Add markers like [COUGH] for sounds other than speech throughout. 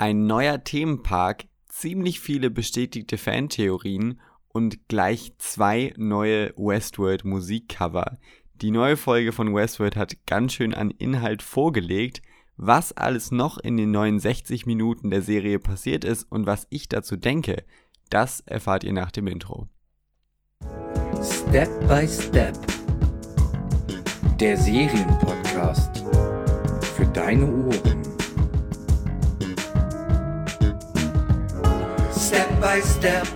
Ein neuer Themenpark, ziemlich viele bestätigte Fantheorien und gleich zwei neue Westworld Musikcover. Die neue Folge von Westworld hat ganz schön an Inhalt vorgelegt, was alles noch in den neuen 60 Minuten der Serie passiert ist und was ich dazu denke, das erfahrt ihr nach dem Intro. Step by Step. Der Serienpodcast. Für deine Ohren. Step by Step.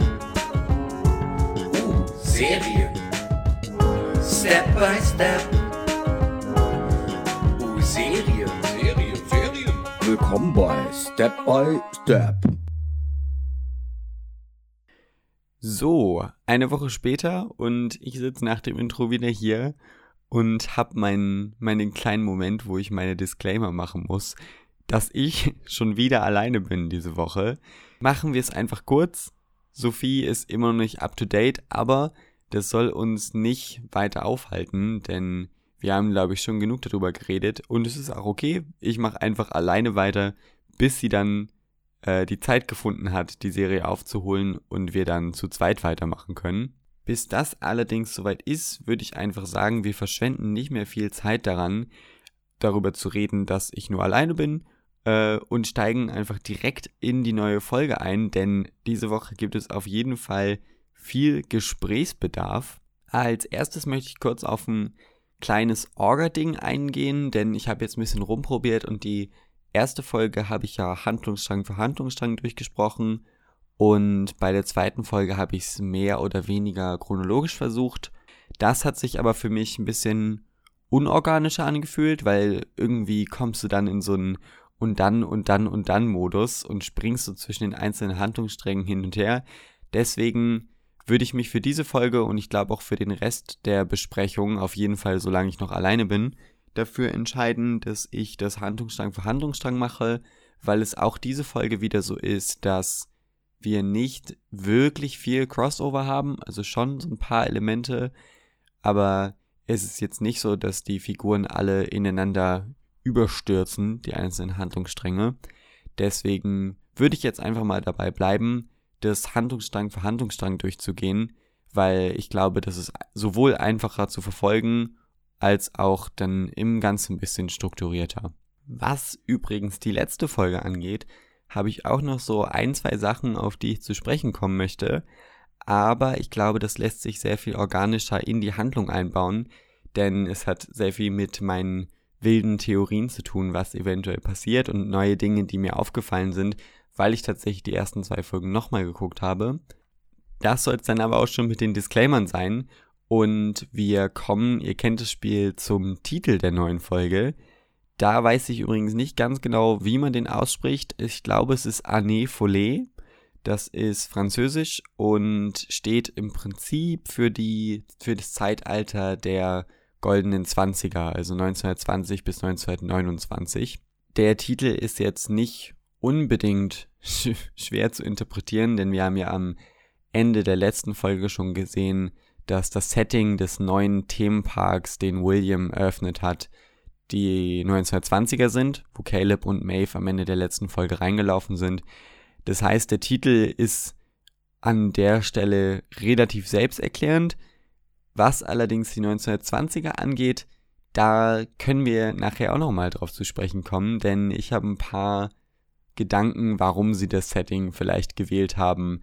Uh, Serien. Step by Step. Uh, Serien. Serien, Serien. Willkommen bei Step by Step. So, eine Woche später und ich sitze nach dem Intro wieder hier und habe meinen, meinen kleinen Moment, wo ich meine Disclaimer machen muss, dass ich schon wieder alleine bin diese Woche. Machen wir es einfach kurz. Sophie ist immer noch nicht up to date, aber das soll uns nicht weiter aufhalten, denn wir haben, glaube ich, schon genug darüber geredet und es ist auch okay. Ich mache einfach alleine weiter, bis sie dann äh, die Zeit gefunden hat, die Serie aufzuholen und wir dann zu zweit weitermachen können. Bis das allerdings soweit ist, würde ich einfach sagen, wir verschwenden nicht mehr viel Zeit daran, darüber zu reden, dass ich nur alleine bin äh, und steigen einfach direkt in die neue Folge ein, denn diese Woche gibt es auf jeden Fall viel Gesprächsbedarf. Als erstes möchte ich kurz auf ein kleines Orga-Ding eingehen, denn ich habe jetzt ein bisschen rumprobiert und die erste Folge habe ich ja Handlungsstrang für Handlungsstrang durchgesprochen und bei der zweiten Folge habe ich es mehr oder weniger chronologisch versucht. Das hat sich aber für mich ein bisschen unorganischer angefühlt, weil irgendwie kommst du dann in so einen und dann und dann und dann Modus und springst du zwischen den einzelnen Handlungssträngen hin und her. Deswegen würde ich mich für diese Folge und ich glaube auch für den Rest der Besprechung, auf jeden Fall solange ich noch alleine bin, dafür entscheiden, dass ich das Handlungsstrang für Handlungsstrang mache, weil es auch diese Folge wieder so ist, dass wir nicht wirklich viel Crossover haben, also schon so ein paar Elemente, aber es ist jetzt nicht so, dass die Figuren alle ineinander überstürzen, die einzelnen Handlungsstränge. Deswegen würde ich jetzt einfach mal dabei bleiben, das Handlungsstrang für Handlungsstrang durchzugehen, weil ich glaube, das ist sowohl einfacher zu verfolgen als auch dann im Ganzen ein bisschen strukturierter. Was übrigens die letzte Folge angeht, habe ich auch noch so ein, zwei Sachen, auf die ich zu sprechen kommen möchte. Aber ich glaube, das lässt sich sehr viel organischer in die Handlung einbauen, denn es hat sehr viel mit meinen wilden Theorien zu tun, was eventuell passiert und neue Dinge, die mir aufgefallen sind, weil ich tatsächlich die ersten zwei Folgen nochmal geguckt habe. Das soll es dann aber auch schon mit den Disclaimern sein und wir kommen, ihr kennt das Spiel, zum Titel der neuen Folge. Da weiß ich übrigens nicht ganz genau, wie man den ausspricht. Ich glaube, es ist Année Follet. Das ist französisch und steht im Prinzip für die, für das Zeitalter der goldenen Zwanziger, also 1920 bis 1929. Der Titel ist jetzt nicht unbedingt [LAUGHS] schwer zu interpretieren, denn wir haben ja am Ende der letzten Folge schon gesehen, dass das Setting des neuen Themenparks, den William eröffnet hat, die 1920er sind, wo Caleb und Maeve am Ende der letzten Folge reingelaufen sind. Das heißt, der Titel ist an der Stelle relativ selbsterklärend. Was allerdings die 1920er angeht, da können wir nachher auch nochmal drauf zu sprechen kommen, denn ich habe ein paar Gedanken, warum sie das Setting vielleicht gewählt haben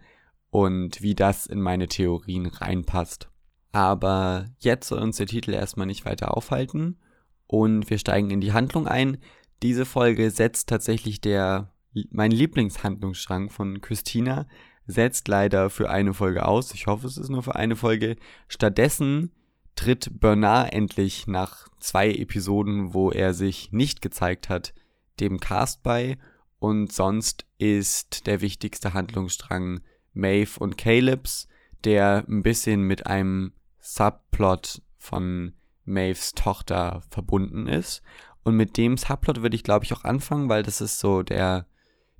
und wie das in meine Theorien reinpasst. Aber jetzt soll uns der Titel erstmal nicht weiter aufhalten und wir steigen in die Handlung ein. Diese Folge setzt tatsächlich der mein Lieblingshandlungsstrang von Christina setzt leider für eine Folge aus. Ich hoffe, es ist nur für eine Folge. Stattdessen tritt Bernard endlich nach zwei Episoden, wo er sich nicht gezeigt hat, dem Cast bei. Und sonst ist der wichtigste Handlungsstrang Maeve und Calebs, der ein bisschen mit einem Subplot von Maves Tochter verbunden ist. Und mit dem Subplot würde ich, glaube ich, auch anfangen, weil das ist so der,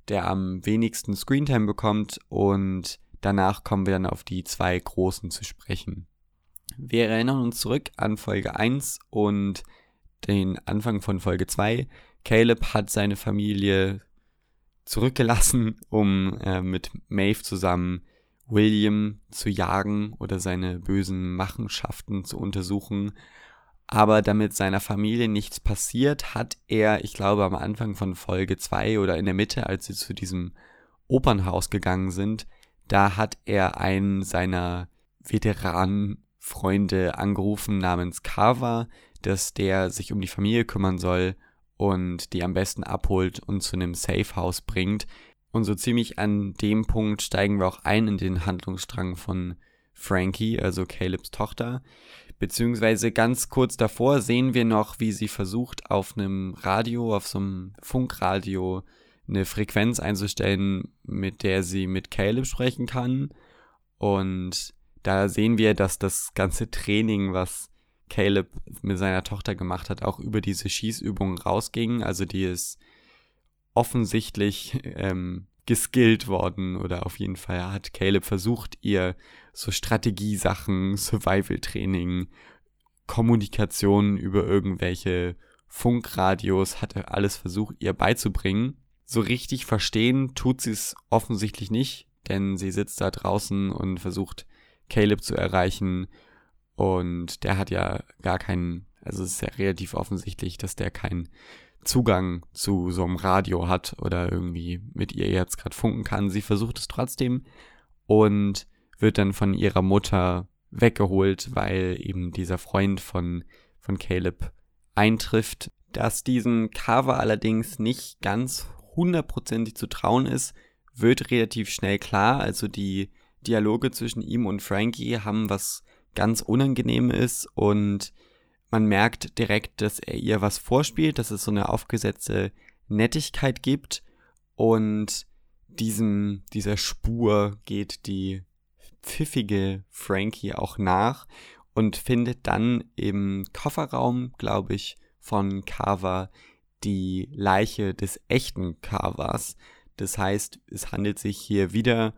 der am wenigsten Screentime bekommt und danach kommen wir dann auf die zwei großen zu sprechen. Wir erinnern uns zurück an Folge 1 und den Anfang von Folge 2. Caleb hat seine Familie zurückgelassen, um äh, mit Maeve zusammen William zu jagen oder seine bösen Machenschaften zu untersuchen. Aber damit seiner Familie nichts passiert, hat er, ich glaube am Anfang von Folge 2 oder in der Mitte, als sie zu diesem Opernhaus gegangen sind, da hat er einen seiner Veteranenfreunde angerufen namens Carver, dass der sich um die Familie kümmern soll und die am besten abholt und zu einem Safe House bringt. Und so ziemlich an dem Punkt steigen wir auch ein in den Handlungsstrang von Frankie, also Calebs Tochter. Beziehungsweise ganz kurz davor sehen wir noch, wie sie versucht, auf einem Radio, auf so einem Funkradio, eine Frequenz einzustellen, mit der sie mit Caleb sprechen kann. Und da sehen wir, dass das ganze Training, was Caleb mit seiner Tochter gemacht hat, auch über diese Schießübungen rausging. Also die ist offensichtlich ähm, geskillt worden oder auf jeden Fall hat Caleb versucht, ihr so Strategiesachen, Survival-Training, Kommunikation über irgendwelche Funkradios, hat er alles versucht, ihr beizubringen. So richtig verstehen tut sie es offensichtlich nicht, denn sie sitzt da draußen und versucht, Caleb zu erreichen und der hat ja gar keinen, also es ist ja relativ offensichtlich, dass der keinen Zugang zu so einem Radio hat oder irgendwie mit ihr jetzt gerade funken kann. Sie versucht es trotzdem und wird dann von ihrer Mutter weggeholt, weil eben dieser Freund von, von Caleb eintrifft. Dass diesem Carver allerdings nicht ganz hundertprozentig zu trauen ist, wird relativ schnell klar. Also die Dialoge zwischen ihm und Frankie haben was ganz unangenehm ist und man merkt direkt, dass er ihr was vorspielt, dass es so eine aufgesetzte Nettigkeit gibt und diesem, dieser Spur geht die pfiffige Frankie auch nach und findet dann im Kofferraum, glaube ich, von Carver die Leiche des echten Carvers. Das heißt, es handelt sich hier wieder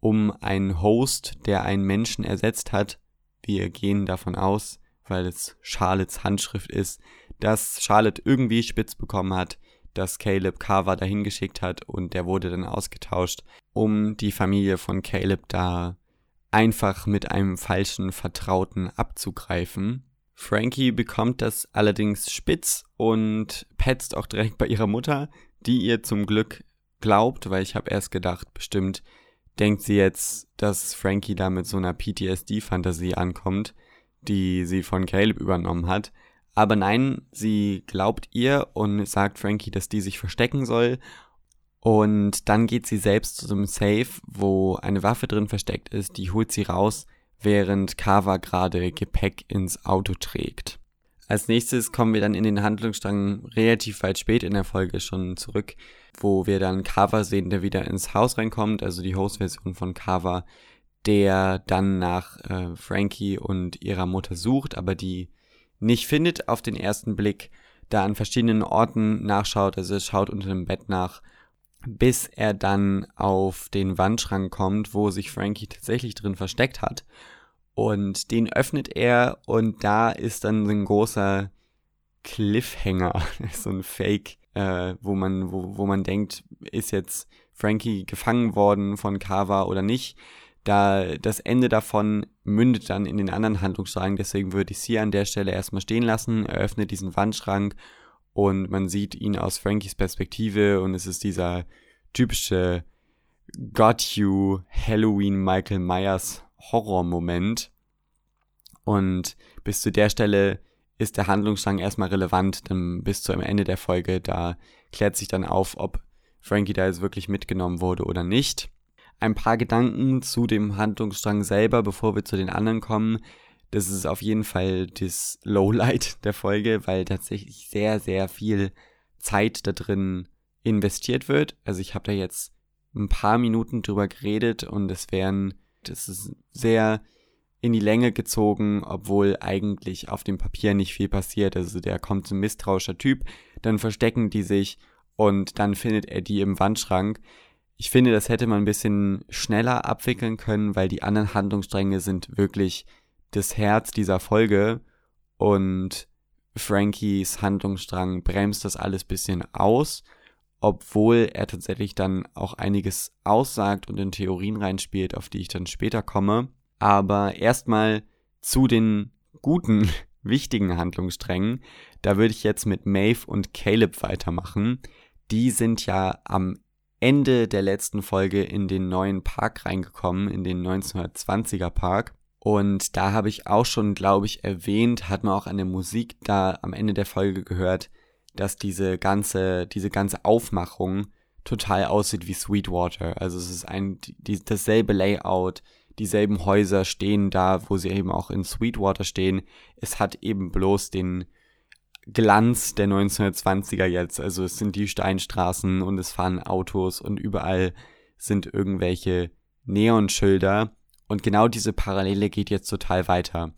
um einen Host, der einen Menschen ersetzt hat, wir gehen davon aus, weil es Charlottes Handschrift ist, dass Charlotte irgendwie spitz bekommen hat, dass Caleb Carver dahin geschickt hat und der wurde dann ausgetauscht, um die Familie von Caleb da einfach mit einem falschen Vertrauten abzugreifen. Frankie bekommt das allerdings spitz und petzt auch direkt [LAUGHS] bei ihrer Mutter, die ihr zum Glück glaubt, weil ich habe erst gedacht, bestimmt denkt sie jetzt, dass Frankie da mit so einer PTSD-Fantasie ankommt, die sie von Caleb übernommen hat. Aber nein, sie glaubt ihr und sagt Frankie, dass die sich verstecken soll. Und dann geht sie selbst zu einem Safe, wo eine Waffe drin versteckt ist, die holt sie raus, während Kava gerade Gepäck ins Auto trägt. Als nächstes kommen wir dann in den Handlungsstrang relativ weit spät in der Folge schon zurück, wo wir dann Carver sehen, der wieder ins Haus reinkommt, also die Host-Version von Carver, der dann nach äh, Frankie und ihrer Mutter sucht, aber die nicht findet auf den ersten Blick, da an verschiedenen Orten nachschaut, also schaut unter dem Bett nach, bis er dann auf den Wandschrank kommt, wo sich Frankie tatsächlich drin versteckt hat und den öffnet er und da ist dann so ein großer Cliffhanger, [LAUGHS] so ein Fake, äh, wo man, wo, wo man denkt, ist jetzt Frankie gefangen worden von Kava oder nicht. Da das Ende davon mündet dann in den anderen Handlungsstrang, deswegen würde ich sie an der Stelle erstmal stehen lassen. Er öffnet diesen Wandschrank und man sieht ihn aus Frankies Perspektive und es ist dieser typische Got You Halloween Michael Myers Horrormoment. Und bis zu der Stelle ist der Handlungsstrang erstmal relevant, denn bis zum Ende der Folge, da klärt sich dann auf, ob Frankie da jetzt wirklich mitgenommen wurde oder nicht. Ein paar Gedanken zu dem Handlungsstrang selber, bevor wir zu den anderen kommen. Das ist auf jeden Fall das Lowlight [LAUGHS] der Folge, weil tatsächlich sehr, sehr viel Zeit da drin investiert wird. Also ich habe da jetzt ein paar Minuten drüber geredet und es wären das ist sehr in die Länge gezogen, obwohl eigentlich auf dem Papier nicht viel passiert. Also der kommt ein misstrauischer Typ, dann verstecken die sich und dann findet er die im Wandschrank. Ich finde, das hätte man ein bisschen schneller abwickeln können, weil die anderen Handlungsstränge sind wirklich das Herz dieser Folge und Frankies Handlungsstrang bremst das alles bisschen aus obwohl er tatsächlich dann auch einiges aussagt und in Theorien reinspielt, auf die ich dann später komme. Aber erstmal zu den guten, [LAUGHS] wichtigen Handlungssträngen. Da würde ich jetzt mit Maeve und Caleb weitermachen. Die sind ja am Ende der letzten Folge in den neuen Park reingekommen, in den 1920er Park. Und da habe ich auch schon, glaube ich, erwähnt, hat man auch an der Musik da am Ende der Folge gehört, dass diese ganze, diese ganze Aufmachung total aussieht wie Sweetwater. Also es ist ein, die, dasselbe Layout, dieselben Häuser stehen da, wo sie eben auch in Sweetwater stehen. Es hat eben bloß den Glanz der 1920er jetzt. Also es sind die Steinstraßen und es fahren Autos und überall sind irgendwelche Neonschilder. Und genau diese Parallele geht jetzt total weiter.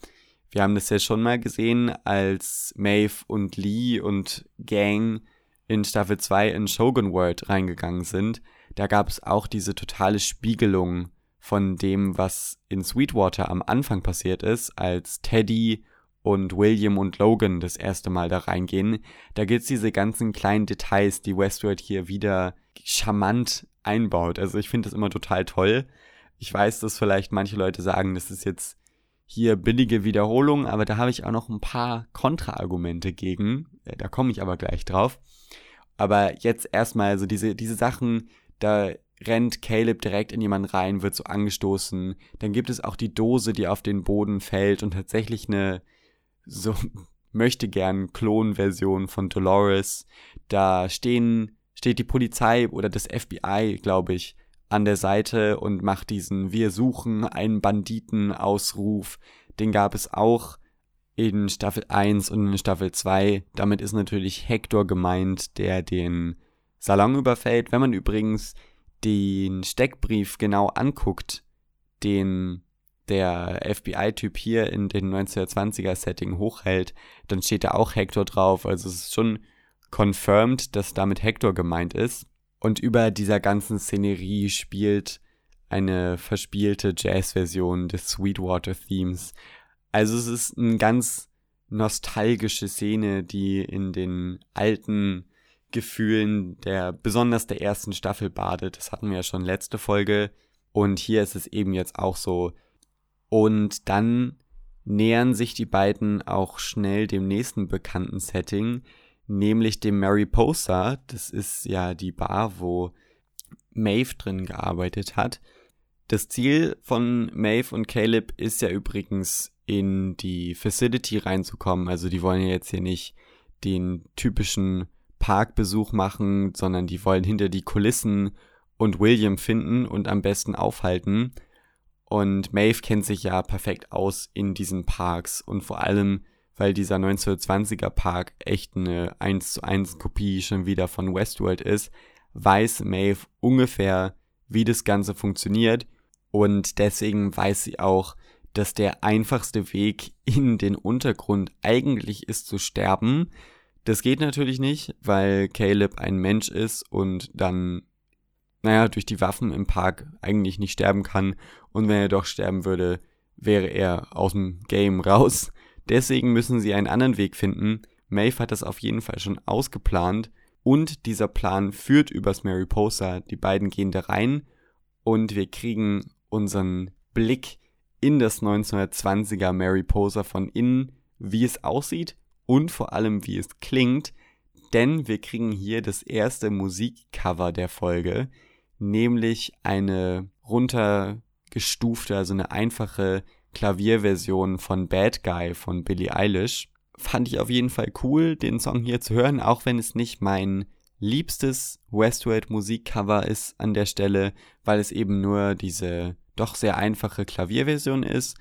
Wir haben das ja schon mal gesehen, als Maeve und Lee und Gang in Staffel 2 in Shogun World reingegangen sind. Da gab es auch diese totale Spiegelung von dem, was in Sweetwater am Anfang passiert ist, als Teddy und William und Logan das erste Mal da reingehen. Da gibt's diese ganzen kleinen Details, die Westworld hier wieder charmant einbaut. Also ich finde das immer total toll. Ich weiß, dass vielleicht manche Leute sagen, das ist jetzt hier billige Wiederholung, aber da habe ich auch noch ein paar Kontraargumente gegen. Äh, da komme ich aber gleich drauf. Aber jetzt erstmal so diese, diese Sachen, da rennt Caleb direkt in jemanden rein, wird so angestoßen. Dann gibt es auch die Dose, die auf den Boden fällt und tatsächlich eine so möchte gern Klonversion von Dolores. Da stehen, steht die Polizei oder das FBI, glaube ich, an der Seite und macht diesen Wir suchen einen Banditen-Ausruf. Den gab es auch in Staffel 1 und in Staffel 2. Damit ist natürlich Hector gemeint, der den Salon überfällt. Wenn man übrigens den Steckbrief genau anguckt, den der FBI-Typ hier in den 1920er-Setting hochhält, dann steht da auch Hector drauf. Also es ist schon confirmed, dass damit Hector gemeint ist. Und über dieser ganzen Szenerie spielt eine verspielte Jazz-Version des Sweetwater-Themes. Also es ist eine ganz nostalgische Szene, die in den alten Gefühlen der, besonders der ersten Staffel badet. Das hatten wir ja schon letzte Folge. Und hier ist es eben jetzt auch so. Und dann nähern sich die beiden auch schnell dem nächsten bekannten Setting, nämlich dem Mariposa. Das ist ja die Bar, wo Maeve drin gearbeitet hat. Das Ziel von Maeve und Caleb ist ja übrigens in die Facility reinzukommen. Also die wollen ja jetzt hier nicht den typischen Parkbesuch machen, sondern die wollen hinter die Kulissen und William finden und am besten aufhalten. Und Maeve kennt sich ja perfekt aus in diesen Parks und vor allem weil dieser 1920er Park echt eine 1 zu 1 Kopie schon wieder von Westworld ist, weiß Maeve ungefähr, wie das Ganze funktioniert und deswegen weiß sie auch, dass der einfachste Weg in den Untergrund eigentlich ist zu sterben. Das geht natürlich nicht, weil Caleb ein Mensch ist und dann, naja, durch die Waffen im Park eigentlich nicht sterben kann. Und wenn er doch sterben würde, wäre er aus dem Game raus. Deswegen müssen sie einen anderen Weg finden. Maeve hat das auf jeden Fall schon ausgeplant und dieser Plan führt übers Mariposa. Die beiden gehen da rein und wir kriegen unseren Blick in das 1920er Mariposa von innen, wie es aussieht und vor allem wie es klingt, denn wir kriegen hier das erste Musikcover der Folge, nämlich eine runtergestufte, also eine einfache Klavierversion von Bad Guy von Billie Eilish. Fand ich auf jeden Fall cool, den Song hier zu hören, auch wenn es nicht mein liebstes Westworld Musikcover ist an der Stelle, weil es eben nur diese doch sehr einfache Klavierversion ist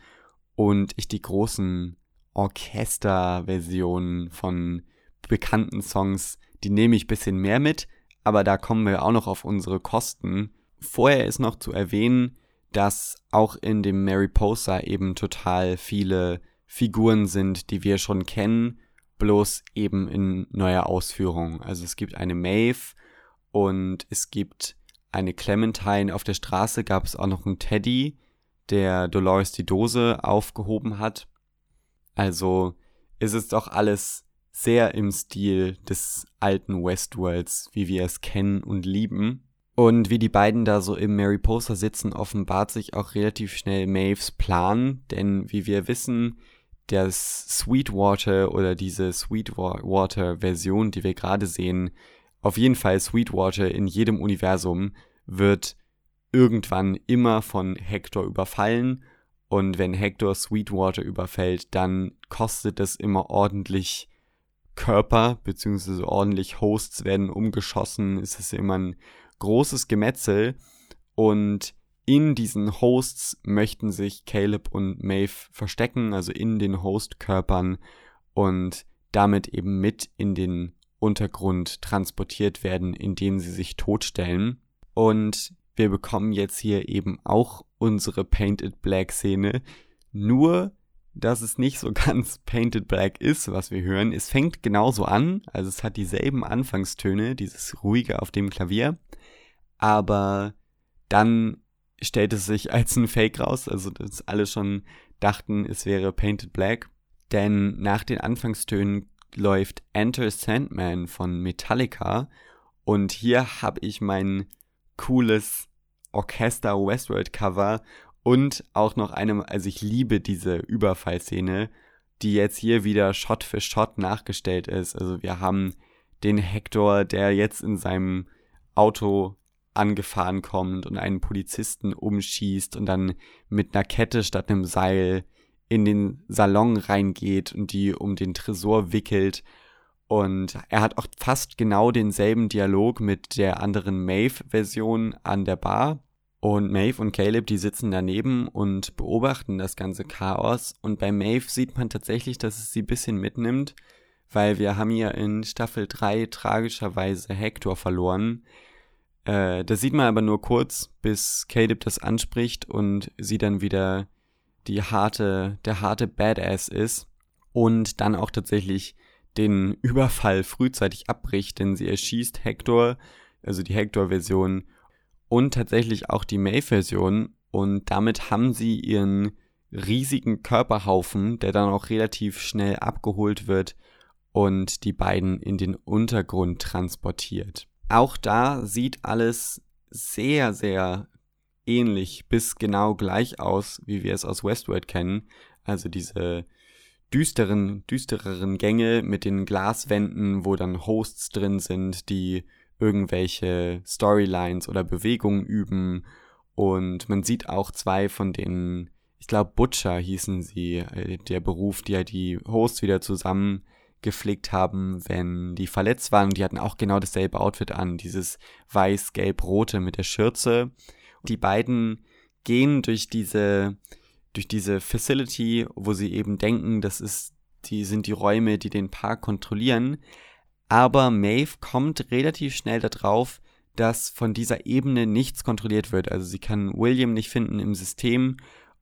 und ich die großen Orchesterversionen von bekannten Songs, die nehme ich bisschen mehr mit, aber da kommen wir auch noch auf unsere Kosten. Vorher ist noch zu erwähnen, dass auch in dem Mariposa eben total viele Figuren sind, die wir schon kennen, bloß eben in neuer Ausführung. Also es gibt eine Maeve und es gibt eine Clementine. Auf der Straße gab es auch noch einen Teddy, der Dolores die Dose aufgehoben hat. Also ist es doch alles sehr im Stil des alten Westworlds, wie wir es kennen und lieben. Und wie die beiden da so im Mariposa sitzen, offenbart sich auch relativ schnell Maves Plan, denn wie wir wissen, das Sweetwater oder diese Sweetwater-Version, die wir gerade sehen, auf jeden Fall Sweetwater in jedem Universum wird irgendwann immer von Hector überfallen und wenn Hector Sweetwater überfällt, dann kostet es immer ordentlich Körper, beziehungsweise ordentlich Hosts werden umgeschossen, es ist immer ein großes Gemetzel und in diesen Hosts möchten sich Caleb und Maeve verstecken, also in den Hostkörpern und damit eben mit in den Untergrund transportiert werden, indem sie sich totstellen. Und wir bekommen jetzt hier eben auch unsere Painted Black Szene. Nur, dass es nicht so [LAUGHS] ganz Painted Black ist, was wir hören. Es fängt genauso an, also es hat dieselben Anfangstöne, dieses ruhige auf dem Klavier. Aber dann stellt es sich als ein Fake raus, also dass alle schon dachten, es wäre Painted Black. Denn nach den Anfangstönen läuft Enter Sandman von Metallica und hier habe ich mein cooles Orchester Westworld Cover und auch noch eine, also ich liebe diese Überfallszene, die jetzt hier wieder Shot für Shot nachgestellt ist. Also wir haben den Hector, der jetzt in seinem Auto angefahren kommt und einen Polizisten umschießt und dann mit einer Kette statt einem Seil in den Salon reingeht und die um den Tresor wickelt. Und er hat auch fast genau denselben Dialog mit der anderen Maeve-Version an der Bar. Und Maeve und Caleb, die sitzen daneben und beobachten das ganze Chaos. Und bei Maeve sieht man tatsächlich, dass es sie ein bisschen mitnimmt, weil wir haben ja in Staffel 3 tragischerweise Hector verloren. Äh, das sieht man aber nur kurz, bis Caleb das anspricht und sie dann wieder die harte, der harte Badass ist und dann auch tatsächlich den Überfall frühzeitig abbricht, denn sie erschießt Hector, also die Hector-Version und tatsächlich auch die May-Version und damit haben sie ihren riesigen Körperhaufen, der dann auch relativ schnell abgeholt wird und die beiden in den Untergrund transportiert. Auch da sieht alles sehr, sehr ähnlich bis genau gleich aus, wie wir es aus Westworld kennen. Also diese düsteren, düstereren Gänge mit den Glaswänden, wo dann Hosts drin sind, die irgendwelche Storylines oder Bewegungen üben. Und man sieht auch zwei von den, ich glaube Butcher hießen sie, äh, der Beruf, die ja die Hosts wieder zusammengeflickt haben, wenn die verletzt waren. Die hatten auch genau dasselbe Outfit an, dieses weiß-gelb-rote mit der Schürze die beiden gehen durch diese, durch diese Facility, wo sie eben denken, das ist, die sind die Räume, die den Park kontrollieren. Aber Maeve kommt relativ schnell darauf, dass von dieser Ebene nichts kontrolliert wird. Also sie kann William nicht finden im System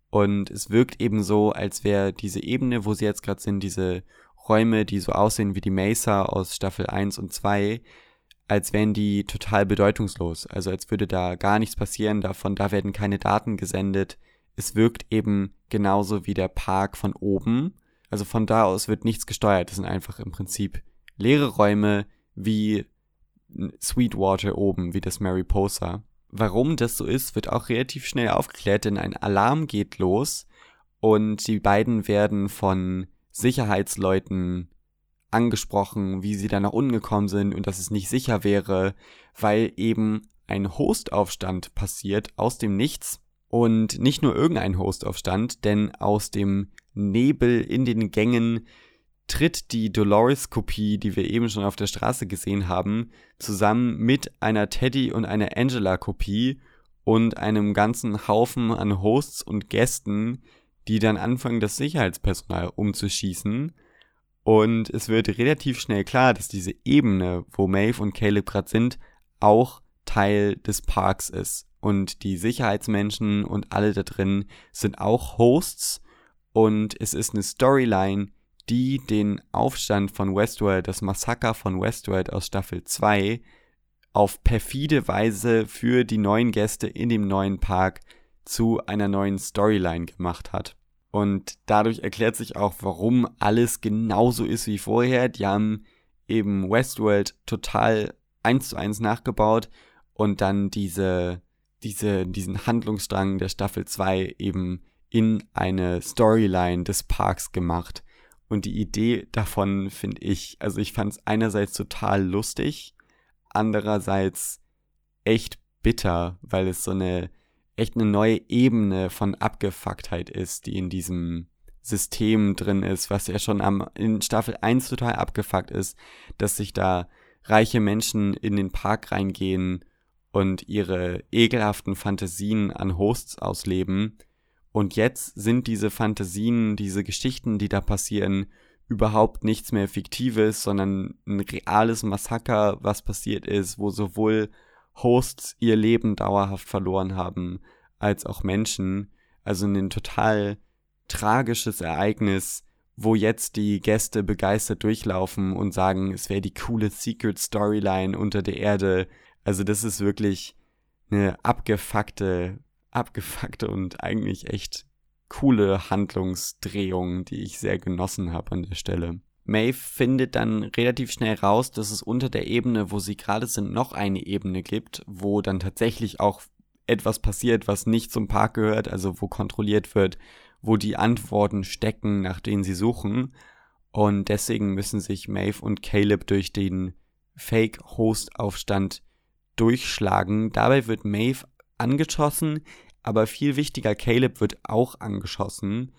und es wirkt eben so, als wäre diese Ebene, wo sie jetzt gerade sind, diese Räume, die so aussehen wie die Mesa aus Staffel 1 und 2, als wären die total bedeutungslos. Also als würde da gar nichts passieren davon, da werden keine Daten gesendet. Es wirkt eben genauso wie der Park von oben. Also von da aus wird nichts gesteuert. Das sind einfach im Prinzip leere Räume wie Sweetwater oben, wie das Mariposa. Warum das so ist, wird auch relativ schnell aufgeklärt, denn ein Alarm geht los und die beiden werden von Sicherheitsleuten angesprochen, wie sie da nach unten gekommen sind und dass es nicht sicher wäre, weil eben ein Hostaufstand passiert aus dem Nichts und nicht nur irgendein Hostaufstand, denn aus dem Nebel in den Gängen tritt die Dolores-Kopie, die wir eben schon auf der Straße gesehen haben, zusammen mit einer Teddy- und einer Angela-Kopie und einem ganzen Haufen an Hosts und Gästen, die dann anfangen, das Sicherheitspersonal umzuschießen und es wird relativ schnell klar, dass diese Ebene, wo Maeve und Caleb gerade sind, auch Teil des Parks ist. Und die Sicherheitsmenschen und alle da drin sind auch Hosts. Und es ist eine Storyline, die den Aufstand von Westworld, das Massaker von Westworld aus Staffel 2, auf perfide Weise für die neuen Gäste in dem neuen Park zu einer neuen Storyline gemacht hat. Und dadurch erklärt sich auch, warum alles genauso ist wie vorher. Die haben eben Westworld total eins zu eins nachgebaut und dann diese, diese, diesen Handlungsstrang der Staffel 2 eben in eine Storyline des Parks gemacht. Und die Idee davon finde ich, also ich fand es einerseits total lustig, andererseits echt bitter, weil es so eine echt eine neue Ebene von Abgefucktheit ist, die in diesem System drin ist, was ja schon am, in Staffel 1 total abgefuckt ist, dass sich da reiche Menschen in den Park reingehen und ihre ekelhaften Fantasien an Hosts ausleben. Und jetzt sind diese Fantasien, diese Geschichten, die da passieren, überhaupt nichts mehr Fiktives, sondern ein reales Massaker, was passiert ist, wo sowohl Hosts ihr Leben dauerhaft verloren haben, als auch Menschen. Also ein total tragisches Ereignis, wo jetzt die Gäste begeistert durchlaufen und sagen, es wäre die coole Secret Storyline unter der Erde. Also das ist wirklich eine abgefuckte, abgefuckte und eigentlich echt coole Handlungsdrehung, die ich sehr genossen habe an der Stelle. Maeve findet dann relativ schnell raus, dass es unter der Ebene, wo sie gerade sind, noch eine Ebene gibt, wo dann tatsächlich auch etwas passiert, was nicht zum Park gehört, also wo kontrolliert wird, wo die Antworten stecken, nach denen sie suchen. Und deswegen müssen sich Maeve und Caleb durch den Fake-Host-Aufstand durchschlagen. Dabei wird Maeve angeschossen, aber viel wichtiger, Caleb wird auch angeschossen,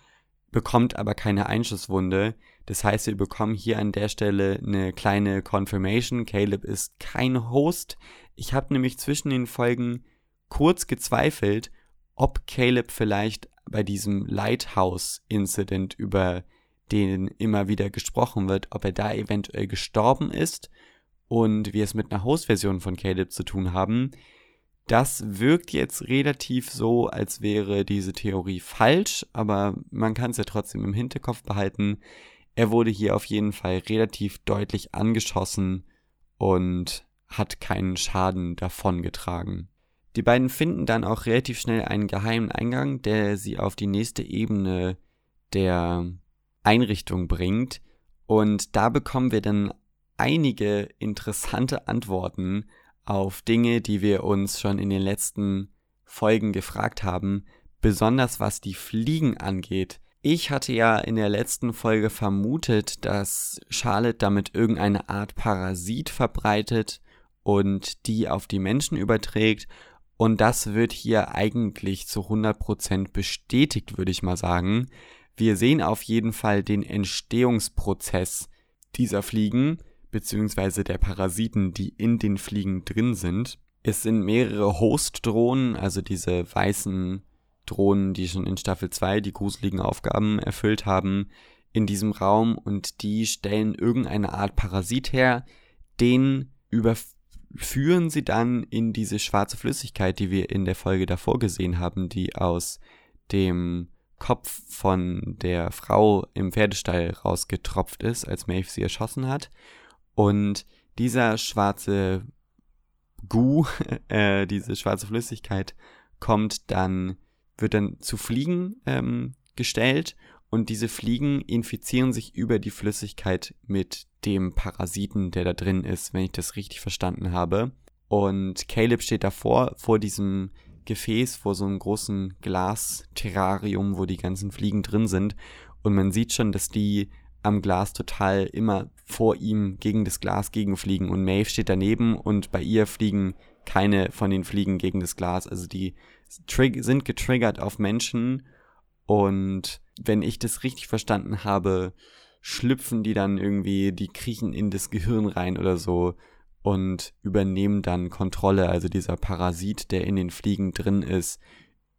bekommt aber keine Einschusswunde. Das heißt, wir bekommen hier an der Stelle eine kleine Confirmation. Caleb ist kein Host. Ich habe nämlich zwischen den Folgen kurz gezweifelt, ob Caleb vielleicht bei diesem Lighthouse-Incident, über den immer wieder gesprochen wird, ob er da eventuell gestorben ist und wir es mit einer Host-Version von Caleb zu tun haben. Das wirkt jetzt relativ so, als wäre diese Theorie falsch, aber man kann es ja trotzdem im Hinterkopf behalten. Er wurde hier auf jeden Fall relativ deutlich angeschossen und hat keinen Schaden davongetragen. Die beiden finden dann auch relativ schnell einen geheimen Eingang, der sie auf die nächste Ebene der Einrichtung bringt. Und da bekommen wir dann einige interessante Antworten auf Dinge, die wir uns schon in den letzten Folgen gefragt haben, besonders was die Fliegen angeht. Ich hatte ja in der letzten Folge vermutet, dass Charlotte damit irgendeine Art Parasit verbreitet und die auf die Menschen überträgt. Und das wird hier eigentlich zu 100% bestätigt, würde ich mal sagen. Wir sehen auf jeden Fall den Entstehungsprozess dieser Fliegen, beziehungsweise der Parasiten, die in den Fliegen drin sind. Es sind mehrere Host-Drohnen, also diese weißen Drohnen, die schon in Staffel 2 die gruseligen Aufgaben erfüllt haben, in diesem Raum und die stellen irgendeine Art Parasit her, den überführen sie dann in diese schwarze Flüssigkeit, die wir in der Folge davor gesehen haben, die aus dem Kopf von der Frau im Pferdestall rausgetropft ist, als Maeve sie erschossen hat. Und dieser schwarze Gu, [LAUGHS] äh, diese schwarze Flüssigkeit, kommt dann wird dann zu Fliegen ähm, gestellt und diese Fliegen infizieren sich über die Flüssigkeit mit dem Parasiten, der da drin ist, wenn ich das richtig verstanden habe. Und Caleb steht davor, vor diesem Gefäß, vor so einem großen Glas-Terrarium, wo die ganzen Fliegen drin sind. Und man sieht schon, dass die am Glas total immer vor ihm gegen das Glas gegenfliegen. Und Maeve steht daneben und bei ihr fliegen keine von den Fliegen gegen das Glas. Also die sind getriggert auf Menschen und wenn ich das richtig verstanden habe, schlüpfen die dann irgendwie, die kriechen in das Gehirn rein oder so und übernehmen dann Kontrolle. Also dieser Parasit, der in den Fliegen drin ist,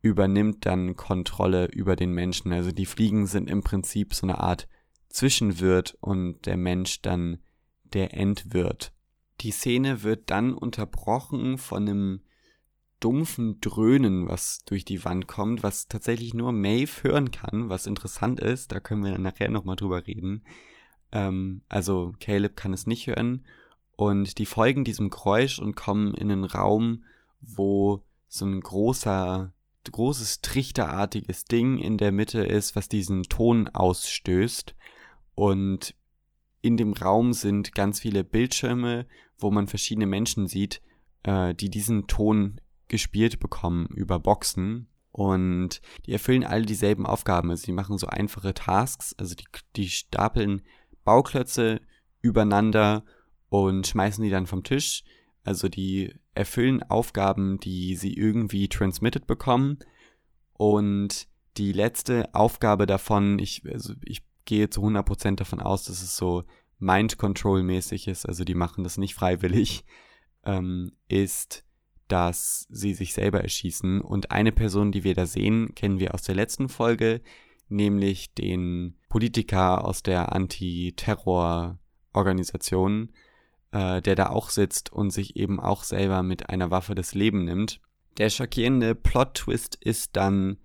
übernimmt dann Kontrolle über den Menschen. Also die Fliegen sind im Prinzip so eine Art Zwischenwirt und der Mensch dann der Endwirt. Die Szene wird dann unterbrochen von einem dumpfen Dröhnen, was durch die Wand kommt, was tatsächlich nur Maeve hören kann, was interessant ist. Da können wir nachher nochmal drüber reden. Ähm, also Caleb kann es nicht hören. Und die folgen diesem Geräusch und kommen in einen Raum, wo so ein großer großes trichterartiges Ding in der Mitte ist, was diesen Ton ausstößt. Und in dem Raum sind ganz viele Bildschirme, wo man verschiedene Menschen sieht, äh, die diesen Ton gespielt bekommen über Boxen. Und die erfüllen alle dieselben Aufgaben. Also die machen so einfache Tasks, also die, die stapeln Bauklötze übereinander und schmeißen die dann vom Tisch. Also die erfüllen Aufgaben, die sie irgendwie transmitted bekommen. Und die letzte Aufgabe davon, ich, also ich gehe zu 100% davon aus, dass es so Mind Control mäßig ist, also die machen das nicht freiwillig, [LAUGHS] ähm, ist, dass sie sich selber erschießen. Und eine Person, die wir da sehen, kennen wir aus der letzten Folge, nämlich den Politiker aus der Anti-Terror-Organisation, äh, der da auch sitzt und sich eben auch selber mit einer Waffe das Leben nimmt. Der schockierende Plot-Twist ist dann,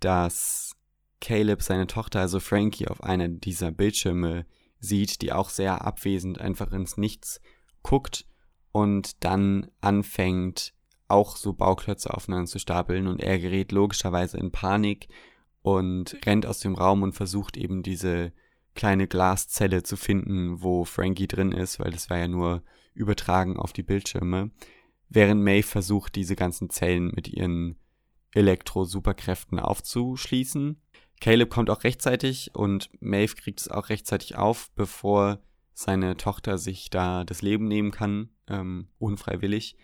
dass Caleb seine Tochter, also Frankie, auf einer dieser Bildschirme sieht, die auch sehr abwesend einfach ins Nichts guckt und dann anfängt, auch so Bauklötze aufeinander zu stapeln und er gerät logischerweise in Panik und rennt aus dem Raum und versucht eben diese kleine Glaszelle zu finden, wo Frankie drin ist, weil das war ja nur übertragen auf die Bildschirme, während Maeve versucht, diese ganzen Zellen mit ihren Elektro-Superkräften aufzuschließen. Caleb kommt auch rechtzeitig und Maeve kriegt es auch rechtzeitig auf, bevor seine Tochter sich da das Leben nehmen kann, ähm, unfreiwillig.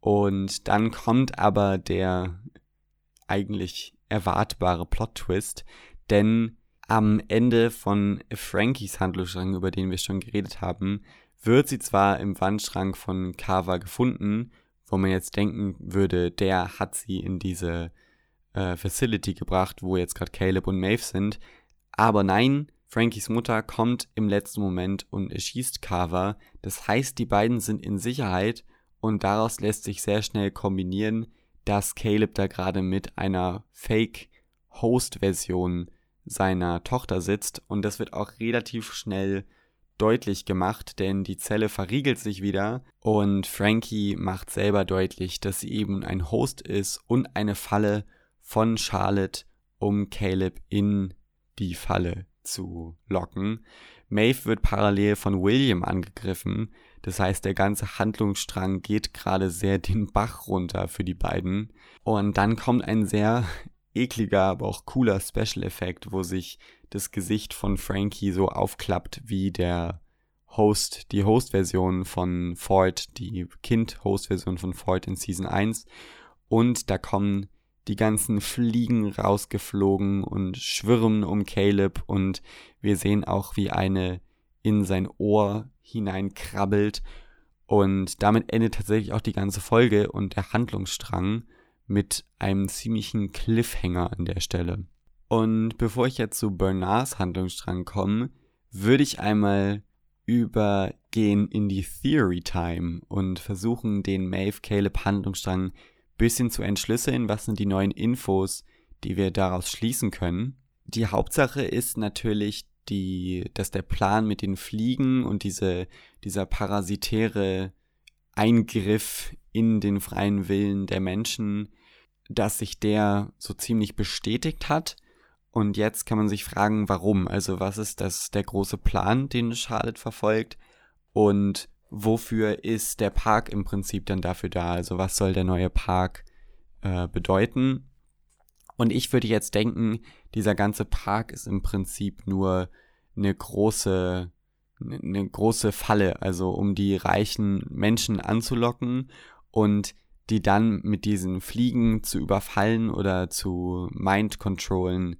Und dann kommt aber der eigentlich erwartbare Plot-Twist, denn am Ende von Frankies Handlungsstrang, über den wir schon geredet haben, wird sie zwar im Wandschrank von Carver gefunden, wo man jetzt denken würde, der hat sie in diese äh, Facility gebracht, wo jetzt gerade Caleb und Maeve sind, aber nein, Frankies Mutter kommt im letzten Moment und erschießt Carver. Das heißt, die beiden sind in Sicherheit und daraus lässt sich sehr schnell kombinieren, dass Caleb da gerade mit einer Fake-Host-Version seiner Tochter sitzt und das wird auch relativ schnell deutlich gemacht, denn die Zelle verriegelt sich wieder und Frankie macht selber deutlich, dass sie eben ein Host ist und eine Falle von Charlotte, um Caleb in die Falle zu locken. Maeve wird parallel von William angegriffen, das heißt der ganze Handlungsstrang geht gerade sehr den Bach runter für die beiden. Und dann kommt ein sehr [LAUGHS] ekliger, aber auch cooler Special-Effekt, wo sich das Gesicht von Frankie so aufklappt wie der Host, die Host-Version von Ford, die Kind-Host-Version von Ford in Season 1. Und da kommen die ganzen Fliegen rausgeflogen und schwirren um Caleb und wir sehen auch, wie eine in sein Ohr hineinkrabbelt. Und damit endet tatsächlich auch die ganze Folge und der Handlungsstrang mit einem ziemlichen Cliffhanger an der Stelle. Und bevor ich jetzt zu Bernards Handlungsstrang komme, würde ich einmal übergehen in die Theory Time und versuchen, den Maeve Caleb Handlungsstrang bisschen zu entschlüsseln, was sind die neuen Infos, die wir daraus schließen können. Die Hauptsache ist natürlich die, dass der Plan mit den Fliegen und diese, dieser parasitäre Eingriff in den freien Willen der Menschen, dass sich der so ziemlich bestätigt hat. Und jetzt kann man sich fragen, warum? Also was ist das der große Plan, den Charlotte verfolgt? Und wofür ist der Park im Prinzip dann dafür da? Also was soll der neue Park äh, bedeuten? Und ich würde jetzt denken, dieser ganze Park ist im Prinzip nur eine große eine große Falle, also um die reichen Menschen anzulocken und die dann mit diesen Fliegen zu überfallen oder zu mind controllen,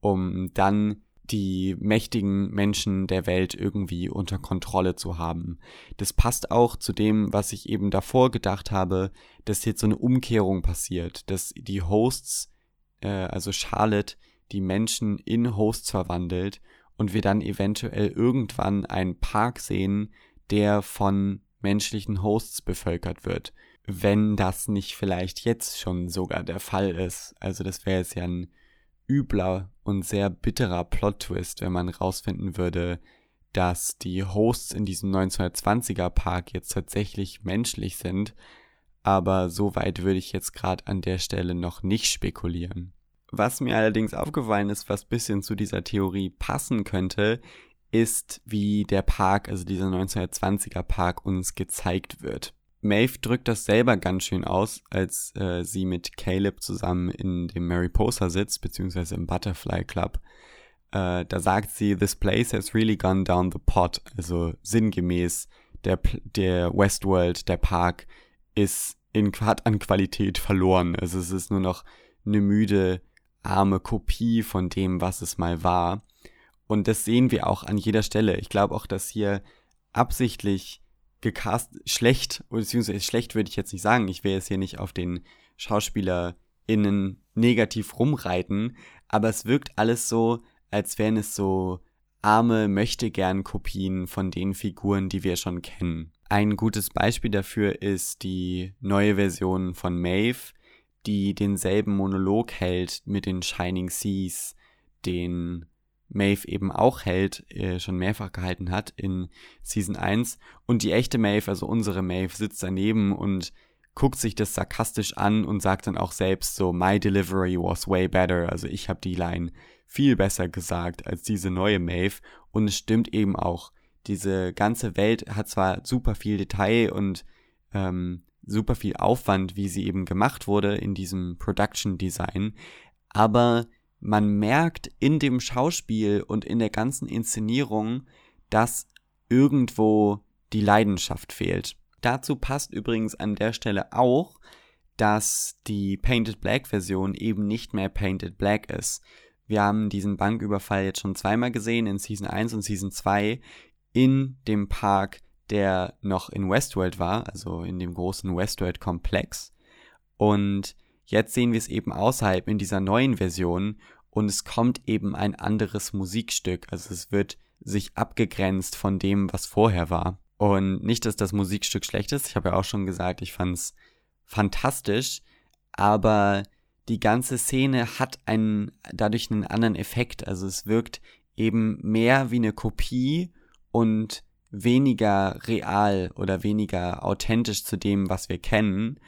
um dann die mächtigen Menschen der Welt irgendwie unter Kontrolle zu haben. Das passt auch zu dem, was ich eben davor gedacht habe, dass jetzt so eine Umkehrung passiert, dass die Hosts, äh, also Charlotte, die Menschen in Hosts verwandelt und wir dann eventuell irgendwann einen Park sehen, der von menschlichen Hosts bevölkert wird. Wenn das nicht vielleicht jetzt schon sogar der Fall ist. Also das wäre jetzt ja ein übler und sehr bitterer Plot-Twist, wenn man rausfinden würde, dass die Hosts in diesem 1920er Park jetzt tatsächlich menschlich sind. aber so weit würde ich jetzt gerade an der Stelle noch nicht spekulieren. Was mir allerdings aufgefallen ist, was bisschen zu dieser Theorie passen könnte, ist, wie der Park, also dieser 1920er Park, uns gezeigt wird. Maeve drückt das selber ganz schön aus, als äh, sie mit Caleb zusammen in dem Mariposa sitzt, beziehungsweise im Butterfly Club. Äh, da sagt sie, This place has really gone down the pot. Also sinngemäß, der, der Westworld, der Park, ist in, hat an Qualität verloren. Also es ist nur noch eine müde, arme Kopie von dem, was es mal war. Und das sehen wir auch an jeder Stelle. Ich glaube auch, dass hier absichtlich gecast, schlecht, beziehungsweise schlecht würde ich jetzt nicht sagen. Ich will jetzt hier nicht auf den SchauspielerInnen negativ rumreiten, aber es wirkt alles so, als wären es so arme möchtegern Kopien von den Figuren, die wir schon kennen. Ein gutes Beispiel dafür ist die neue Version von Maeve, die denselben Monolog hält mit den Shining Seas, den Maeve eben auch hält, äh, schon mehrfach gehalten hat in Season 1. Und die echte Maeve, also unsere Maeve, sitzt daneben und guckt sich das sarkastisch an und sagt dann auch selbst so, My delivery was way better. Also ich habe die Line viel besser gesagt als diese neue Maeve. Und es stimmt eben auch. Diese ganze Welt hat zwar super viel Detail und ähm, super viel Aufwand, wie sie eben gemacht wurde in diesem Production Design, aber man merkt in dem Schauspiel und in der ganzen Inszenierung, dass irgendwo die Leidenschaft fehlt. Dazu passt übrigens an der Stelle auch, dass die Painted Black Version eben nicht mehr Painted Black ist. Wir haben diesen Banküberfall jetzt schon zweimal gesehen, in Season 1 und Season 2, in dem Park, der noch in Westworld war, also in dem großen Westworld-Komplex. Und Jetzt sehen wir es eben außerhalb in dieser neuen Version und es kommt eben ein anderes Musikstück. Also es wird sich abgegrenzt von dem, was vorher war. Und nicht, dass das Musikstück schlecht ist. Ich habe ja auch schon gesagt, ich fand es fantastisch. Aber die ganze Szene hat einen, dadurch einen anderen Effekt. Also es wirkt eben mehr wie eine Kopie und weniger real oder weniger authentisch zu dem, was wir kennen.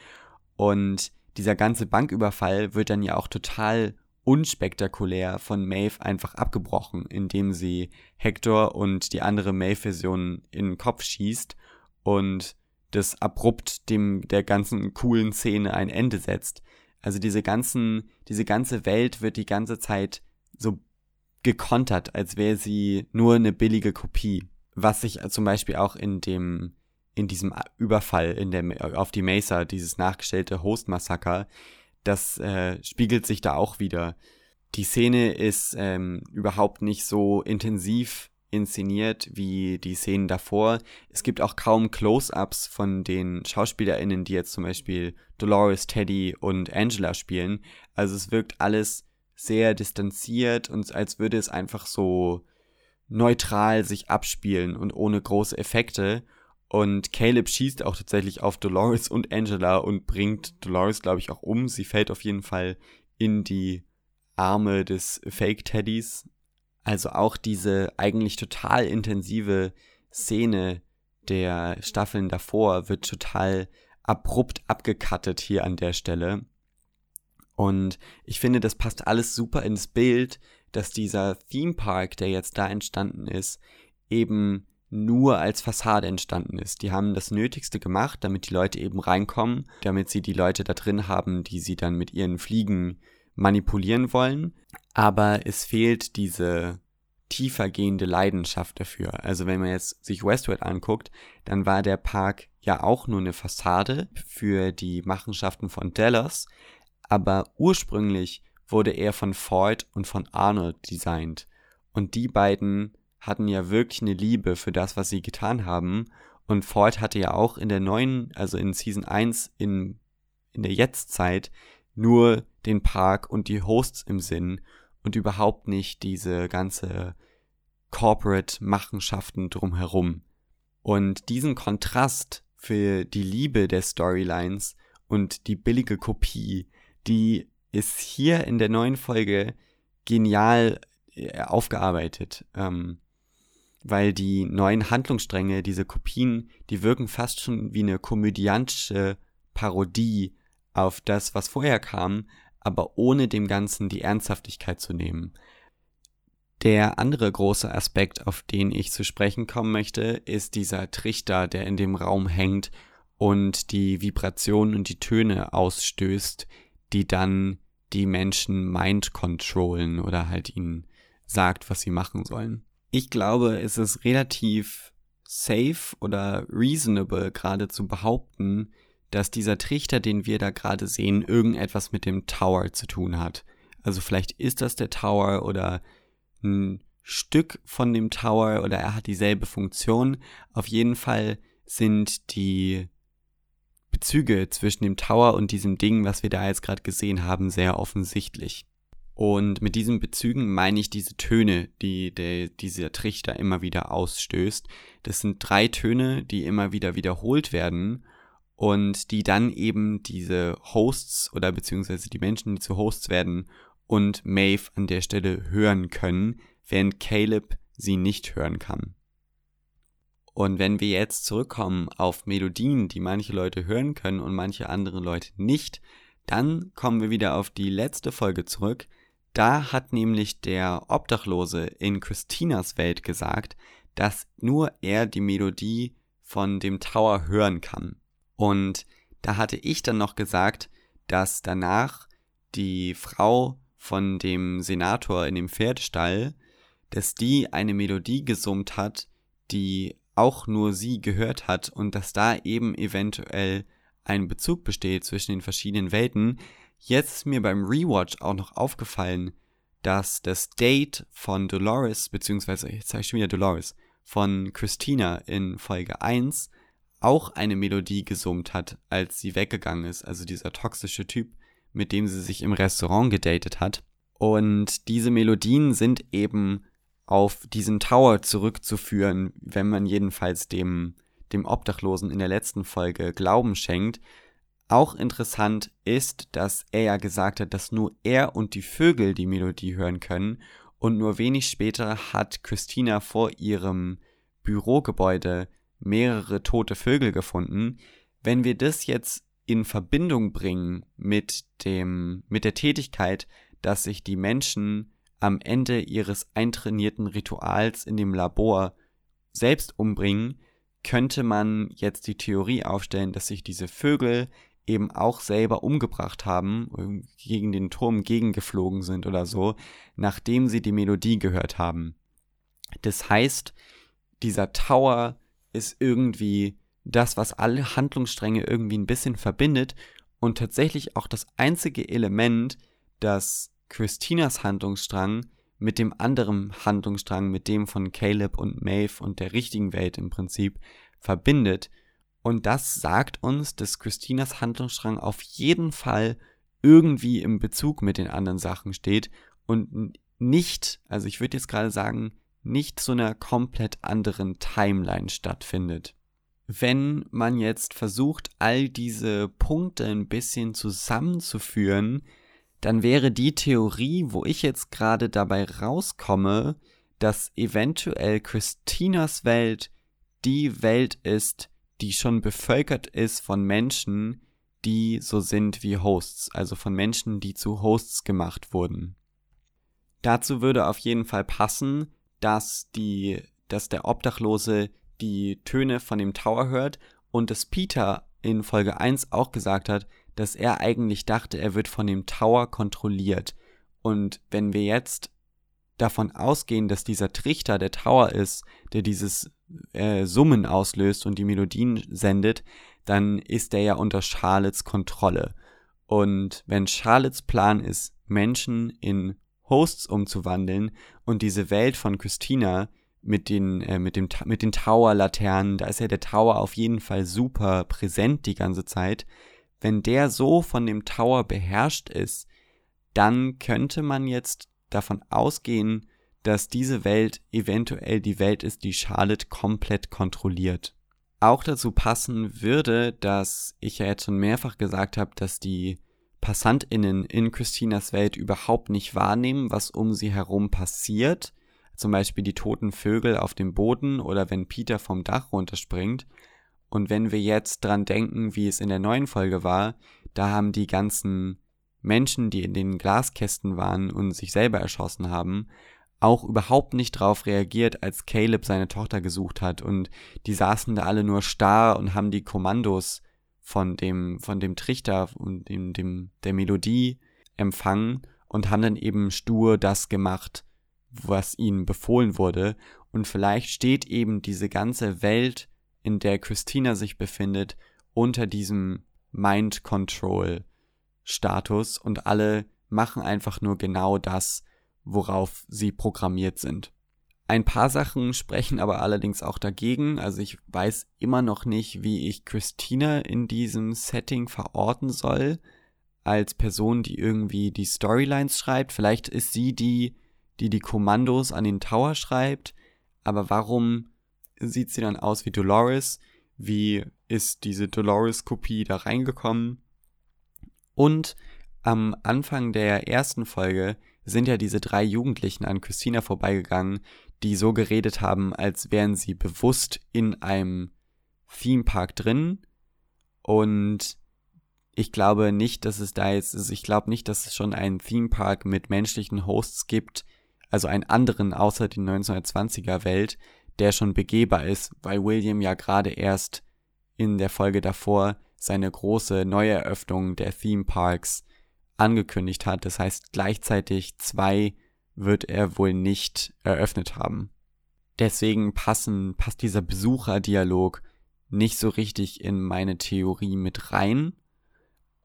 Und dieser ganze Banküberfall wird dann ja auch total unspektakulär von Maeve einfach abgebrochen, indem sie Hector und die andere Maeve-Version in den Kopf schießt und das abrupt dem der ganzen coolen Szene ein Ende setzt. Also diese ganzen, diese ganze Welt wird die ganze Zeit so gekontert, als wäre sie nur eine billige Kopie. Was sich zum Beispiel auch in dem in diesem Überfall in der, auf die Mesa, dieses nachgestellte Host-Massaker, das äh, spiegelt sich da auch wieder. Die Szene ist ähm, überhaupt nicht so intensiv inszeniert wie die Szenen davor. Es gibt auch kaum Close-ups von den SchauspielerInnen, die jetzt zum Beispiel Dolores, Teddy und Angela spielen. Also es wirkt alles sehr distanziert und als würde es einfach so neutral sich abspielen und ohne große Effekte. Und Caleb schießt auch tatsächlich auf Dolores und Angela und bringt Dolores, glaube ich, auch um. Sie fällt auf jeden Fall in die Arme des Fake-Teddys. Also auch diese eigentlich total intensive Szene der Staffeln davor wird total abrupt abgekattet hier an der Stelle. Und ich finde, das passt alles super ins Bild, dass dieser Theme Park, der jetzt da entstanden ist, eben nur als Fassade entstanden ist. Die haben das Nötigste gemacht, damit die Leute eben reinkommen, damit sie die Leute da drin haben, die sie dann mit ihren Fliegen manipulieren wollen. Aber es fehlt diese tiefergehende Leidenschaft dafür. Also wenn man jetzt sich Westworld anguckt, dann war der Park ja auch nur eine Fassade für die Machenschaften von Dallas, aber ursprünglich wurde er von Ford und von Arnold designt. Und die beiden hatten ja wirklich eine Liebe für das, was sie getan haben. Und Ford hatte ja auch in der neuen, also in Season 1 in, in der Jetztzeit nur den Park und die Hosts im Sinn und überhaupt nicht diese ganze Corporate-Machenschaften drumherum. Und diesen Kontrast für die Liebe der Storylines und die billige Kopie, die ist hier in der neuen Folge genial äh, aufgearbeitet. Ähm, weil die neuen Handlungsstränge, diese Kopien, die wirken fast schon wie eine komödiantische Parodie auf das, was vorher kam, aber ohne dem Ganzen die Ernsthaftigkeit zu nehmen. Der andere große Aspekt, auf den ich zu sprechen kommen möchte, ist dieser Trichter, der in dem Raum hängt und die Vibrationen und die Töne ausstößt, die dann die Menschen mind controllen oder halt ihnen sagt, was sie machen sollen. Ich glaube, es ist relativ safe oder reasonable gerade zu behaupten, dass dieser Trichter, den wir da gerade sehen, irgendetwas mit dem Tower zu tun hat. Also vielleicht ist das der Tower oder ein Stück von dem Tower oder er hat dieselbe Funktion. Auf jeden Fall sind die Bezüge zwischen dem Tower und diesem Ding, was wir da jetzt gerade gesehen haben, sehr offensichtlich. Und mit diesen Bezügen meine ich diese Töne, die der, dieser Trichter immer wieder ausstößt. Das sind drei Töne, die immer wieder wiederholt werden und die dann eben diese Hosts oder beziehungsweise die Menschen, die zu Hosts werden und Maeve an der Stelle hören können, während Caleb sie nicht hören kann. Und wenn wir jetzt zurückkommen auf Melodien, die manche Leute hören können und manche andere Leute nicht, dann kommen wir wieder auf die letzte Folge zurück, da hat nämlich der Obdachlose in Christinas Welt gesagt, dass nur er die Melodie von dem Tower hören kann. Und da hatte ich dann noch gesagt, dass danach die Frau von dem Senator in dem Pferdestall, dass die eine Melodie gesummt hat, die auch nur sie gehört hat und dass da eben eventuell ein Bezug besteht zwischen den verschiedenen Welten, Jetzt ist mir beim Rewatch auch noch aufgefallen, dass das Date von Dolores, beziehungsweise, jetzt sage ich schon wieder Dolores, von Christina in Folge 1 auch eine Melodie gesummt hat, als sie weggegangen ist. Also dieser toxische Typ, mit dem sie sich im Restaurant gedatet hat. Und diese Melodien sind eben auf diesen Tower zurückzuführen, wenn man jedenfalls dem, dem Obdachlosen in der letzten Folge Glauben schenkt, auch interessant ist, dass er ja gesagt hat, dass nur er und die Vögel die Melodie hören können und nur wenig später hat Christina vor ihrem Bürogebäude mehrere tote Vögel gefunden. Wenn wir das jetzt in Verbindung bringen mit dem, mit der Tätigkeit, dass sich die Menschen am Ende ihres eintrainierten Rituals in dem Labor selbst umbringen, könnte man jetzt die Theorie aufstellen, dass sich diese Vögel eben auch selber umgebracht haben, gegen den Turm gegengeflogen sind oder so, nachdem sie die Melodie gehört haben. Das heißt, dieser Tower ist irgendwie das, was alle Handlungsstränge irgendwie ein bisschen verbindet und tatsächlich auch das einzige Element, das Christinas Handlungsstrang mit dem anderen Handlungsstrang, mit dem von Caleb und Maeve und der richtigen Welt im Prinzip verbindet und das sagt uns, dass Christinas Handlungsstrang auf jeden Fall irgendwie im Bezug mit den anderen Sachen steht und nicht, also ich würde jetzt gerade sagen, nicht zu einer komplett anderen Timeline stattfindet. Wenn man jetzt versucht, all diese Punkte ein bisschen zusammenzuführen, dann wäre die Theorie, wo ich jetzt gerade dabei rauskomme, dass eventuell Christinas Welt die Welt ist, die schon bevölkert ist von Menschen, die so sind wie Hosts, also von Menschen, die zu Hosts gemacht wurden. Dazu würde auf jeden Fall passen, dass die, dass der Obdachlose die Töne von dem Tower hört und dass Peter in Folge 1 auch gesagt hat, dass er eigentlich dachte, er wird von dem Tower kontrolliert. Und wenn wir jetzt davon ausgehen, dass dieser Trichter der Tower ist, der dieses äh, Summen auslöst und die Melodien sendet, dann ist der ja unter Charlottes Kontrolle. Und wenn Charlottes Plan ist, Menschen in Hosts umzuwandeln und diese Welt von Christina mit den, äh, mit dem, mit den Tower-Laternen, da ist ja der Tower auf jeden Fall super präsent die ganze Zeit. Wenn der so von dem Tower beherrscht ist, dann könnte man jetzt davon ausgehen, dass diese Welt eventuell die Welt ist, die Charlotte komplett kontrolliert. Auch dazu passen würde, dass ich ja jetzt schon mehrfach gesagt habe, dass die PassantInnen in Christinas Welt überhaupt nicht wahrnehmen, was um sie herum passiert. Zum Beispiel die toten Vögel auf dem Boden oder wenn Peter vom Dach runterspringt. Und wenn wir jetzt dran denken, wie es in der neuen Folge war, da haben die ganzen Menschen, die in den Glaskästen waren und sich selber erschossen haben, auch überhaupt nicht drauf reagiert, als Caleb seine Tochter gesucht hat und die saßen da alle nur starr und haben die Kommandos von dem, von dem Trichter und dem, dem, der Melodie empfangen und haben dann eben stur das gemacht, was ihnen befohlen wurde. Und vielleicht steht eben diese ganze Welt, in der Christina sich befindet, unter diesem Mind Control Status und alle machen einfach nur genau das, worauf sie programmiert sind. Ein paar Sachen sprechen aber allerdings auch dagegen. Also ich weiß immer noch nicht, wie ich Christina in diesem Setting verorten soll. Als Person, die irgendwie die Storylines schreibt. Vielleicht ist sie die, die die Kommandos an den Tower schreibt. Aber warum sieht sie dann aus wie Dolores? Wie ist diese Dolores-Kopie da reingekommen? Und am Anfang der ersten Folge sind ja diese drei Jugendlichen an Christina vorbeigegangen, die so geredet haben, als wären sie bewusst in einem Themepark drin. Und ich glaube nicht, dass es da jetzt, also ich glaube nicht, dass es schon einen Themepark mit menschlichen Hosts gibt, also einen anderen außer die 1920er Welt, der schon begehbar ist, weil William ja gerade erst in der Folge davor seine große Neueröffnung der Themeparks angekündigt hat. Das heißt, gleichzeitig zwei wird er wohl nicht eröffnet haben. Deswegen passen, passt dieser Besucherdialog nicht so richtig in meine Theorie mit rein.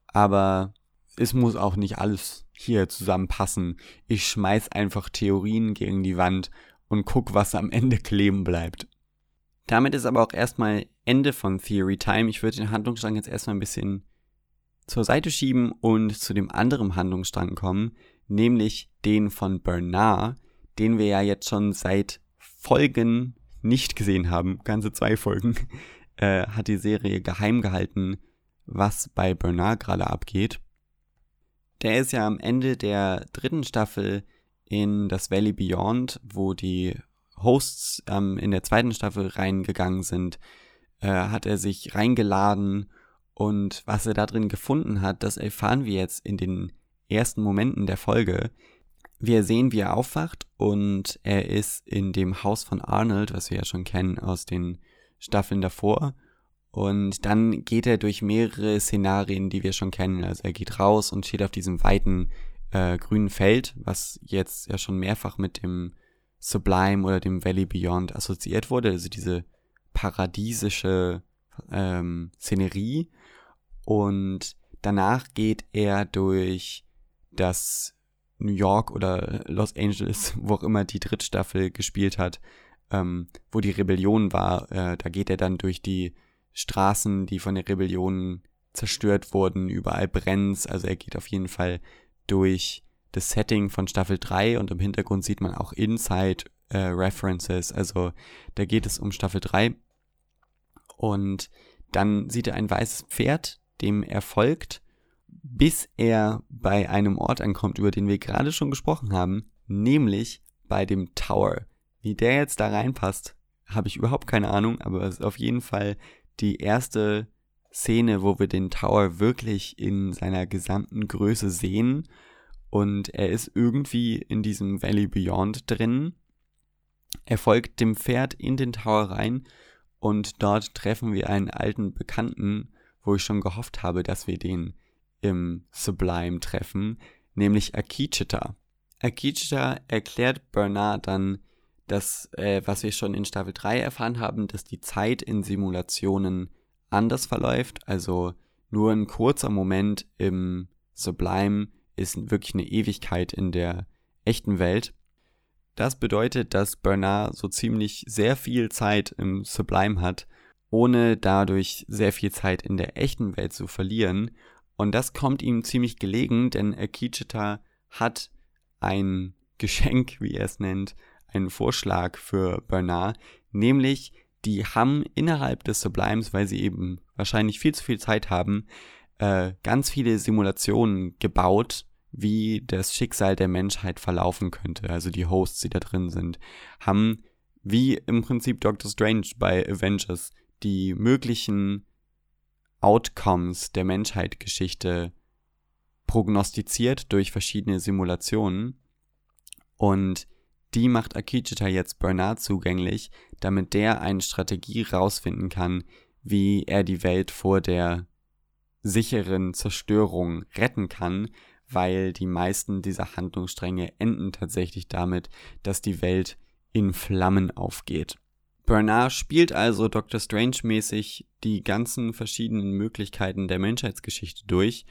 Aber es muss auch nicht alles hier zusammenpassen. Ich schmeiß einfach Theorien gegen die Wand und guck, was am Ende kleben bleibt. Damit ist aber auch erstmal Ende von Theory Time. Ich würde den Handlungsstrang jetzt erstmal ein bisschen zur Seite schieben und zu dem anderen Handlungsstrang kommen, nämlich den von Bernard, den wir ja jetzt schon seit Folgen nicht gesehen haben, ganze zwei Folgen, [LAUGHS] äh, hat die Serie geheim gehalten, was bei Bernard gerade abgeht. Der ist ja am Ende der dritten Staffel in das Valley Beyond, wo die Hosts ähm, in der zweiten Staffel reingegangen sind, äh, hat er sich reingeladen und was er da drin gefunden hat, das erfahren wir jetzt in den ersten Momenten der Folge. Wir sehen, wie er aufwacht und er ist in dem Haus von Arnold, was wir ja schon kennen aus den Staffeln davor. Und dann geht er durch mehrere Szenarien, die wir schon kennen. Also er geht raus und steht auf diesem weiten äh, grünen Feld, was jetzt ja schon mehrfach mit dem Sublime oder dem Valley Beyond assoziiert wurde. Also diese paradiesische ähm, Szenerie. Und danach geht er durch das New York oder Los Angeles, [LAUGHS] wo auch immer die dritte Staffel gespielt hat, ähm, wo die Rebellion war. Äh, da geht er dann durch die Straßen, die von der Rebellion zerstört wurden, überall brennt's. Also er geht auf jeden Fall durch das Setting von Staffel 3 und im Hintergrund sieht man auch Inside äh, References. Also da geht es um Staffel 3. Und dann sieht er ein weißes Pferd, dem er folgt, bis er bei einem Ort ankommt, über den wir gerade schon gesprochen haben, nämlich bei dem Tower. Wie der jetzt da reinpasst, habe ich überhaupt keine Ahnung, aber es ist auf jeden Fall die erste Szene, wo wir den Tower wirklich in seiner gesamten Größe sehen. Und er ist irgendwie in diesem Valley Beyond drin. Er folgt dem Pferd in den Tower rein und dort treffen wir einen alten Bekannten, wo ich schon gehofft habe, dass wir den im Sublime treffen, nämlich Akichita. Akichita erklärt Bernard dann, dass, äh, was wir schon in Staffel 3 erfahren haben, dass die Zeit in Simulationen anders verläuft, also nur ein kurzer Moment im Sublime ist wirklich eine Ewigkeit in der echten Welt. Das bedeutet, dass Bernard so ziemlich sehr viel Zeit im Sublime hat ohne dadurch sehr viel Zeit in der echten Welt zu verlieren. Und das kommt ihm ziemlich gelegen, denn Akichita hat ein [LAUGHS] Geschenk, wie er es nennt, einen Vorschlag für Bernard, nämlich die haben innerhalb des Sublimes, weil sie eben wahrscheinlich viel zu viel Zeit haben, äh, ganz viele Simulationen gebaut, wie das Schicksal der Menschheit verlaufen könnte. Also die Hosts, die da drin sind, haben wie im Prinzip Doctor Strange bei Avengers die möglichen Outcomes der Menschheitsgeschichte prognostiziert durch verschiedene Simulationen und die macht Akijita jetzt Bernard zugänglich, damit der eine Strategie rausfinden kann, wie er die Welt vor der sicheren Zerstörung retten kann, weil die meisten dieser Handlungsstränge enden tatsächlich damit, dass die Welt in Flammen aufgeht. Bernard spielt also Dr. Strange mäßig die ganzen verschiedenen Möglichkeiten der Menschheitsgeschichte durch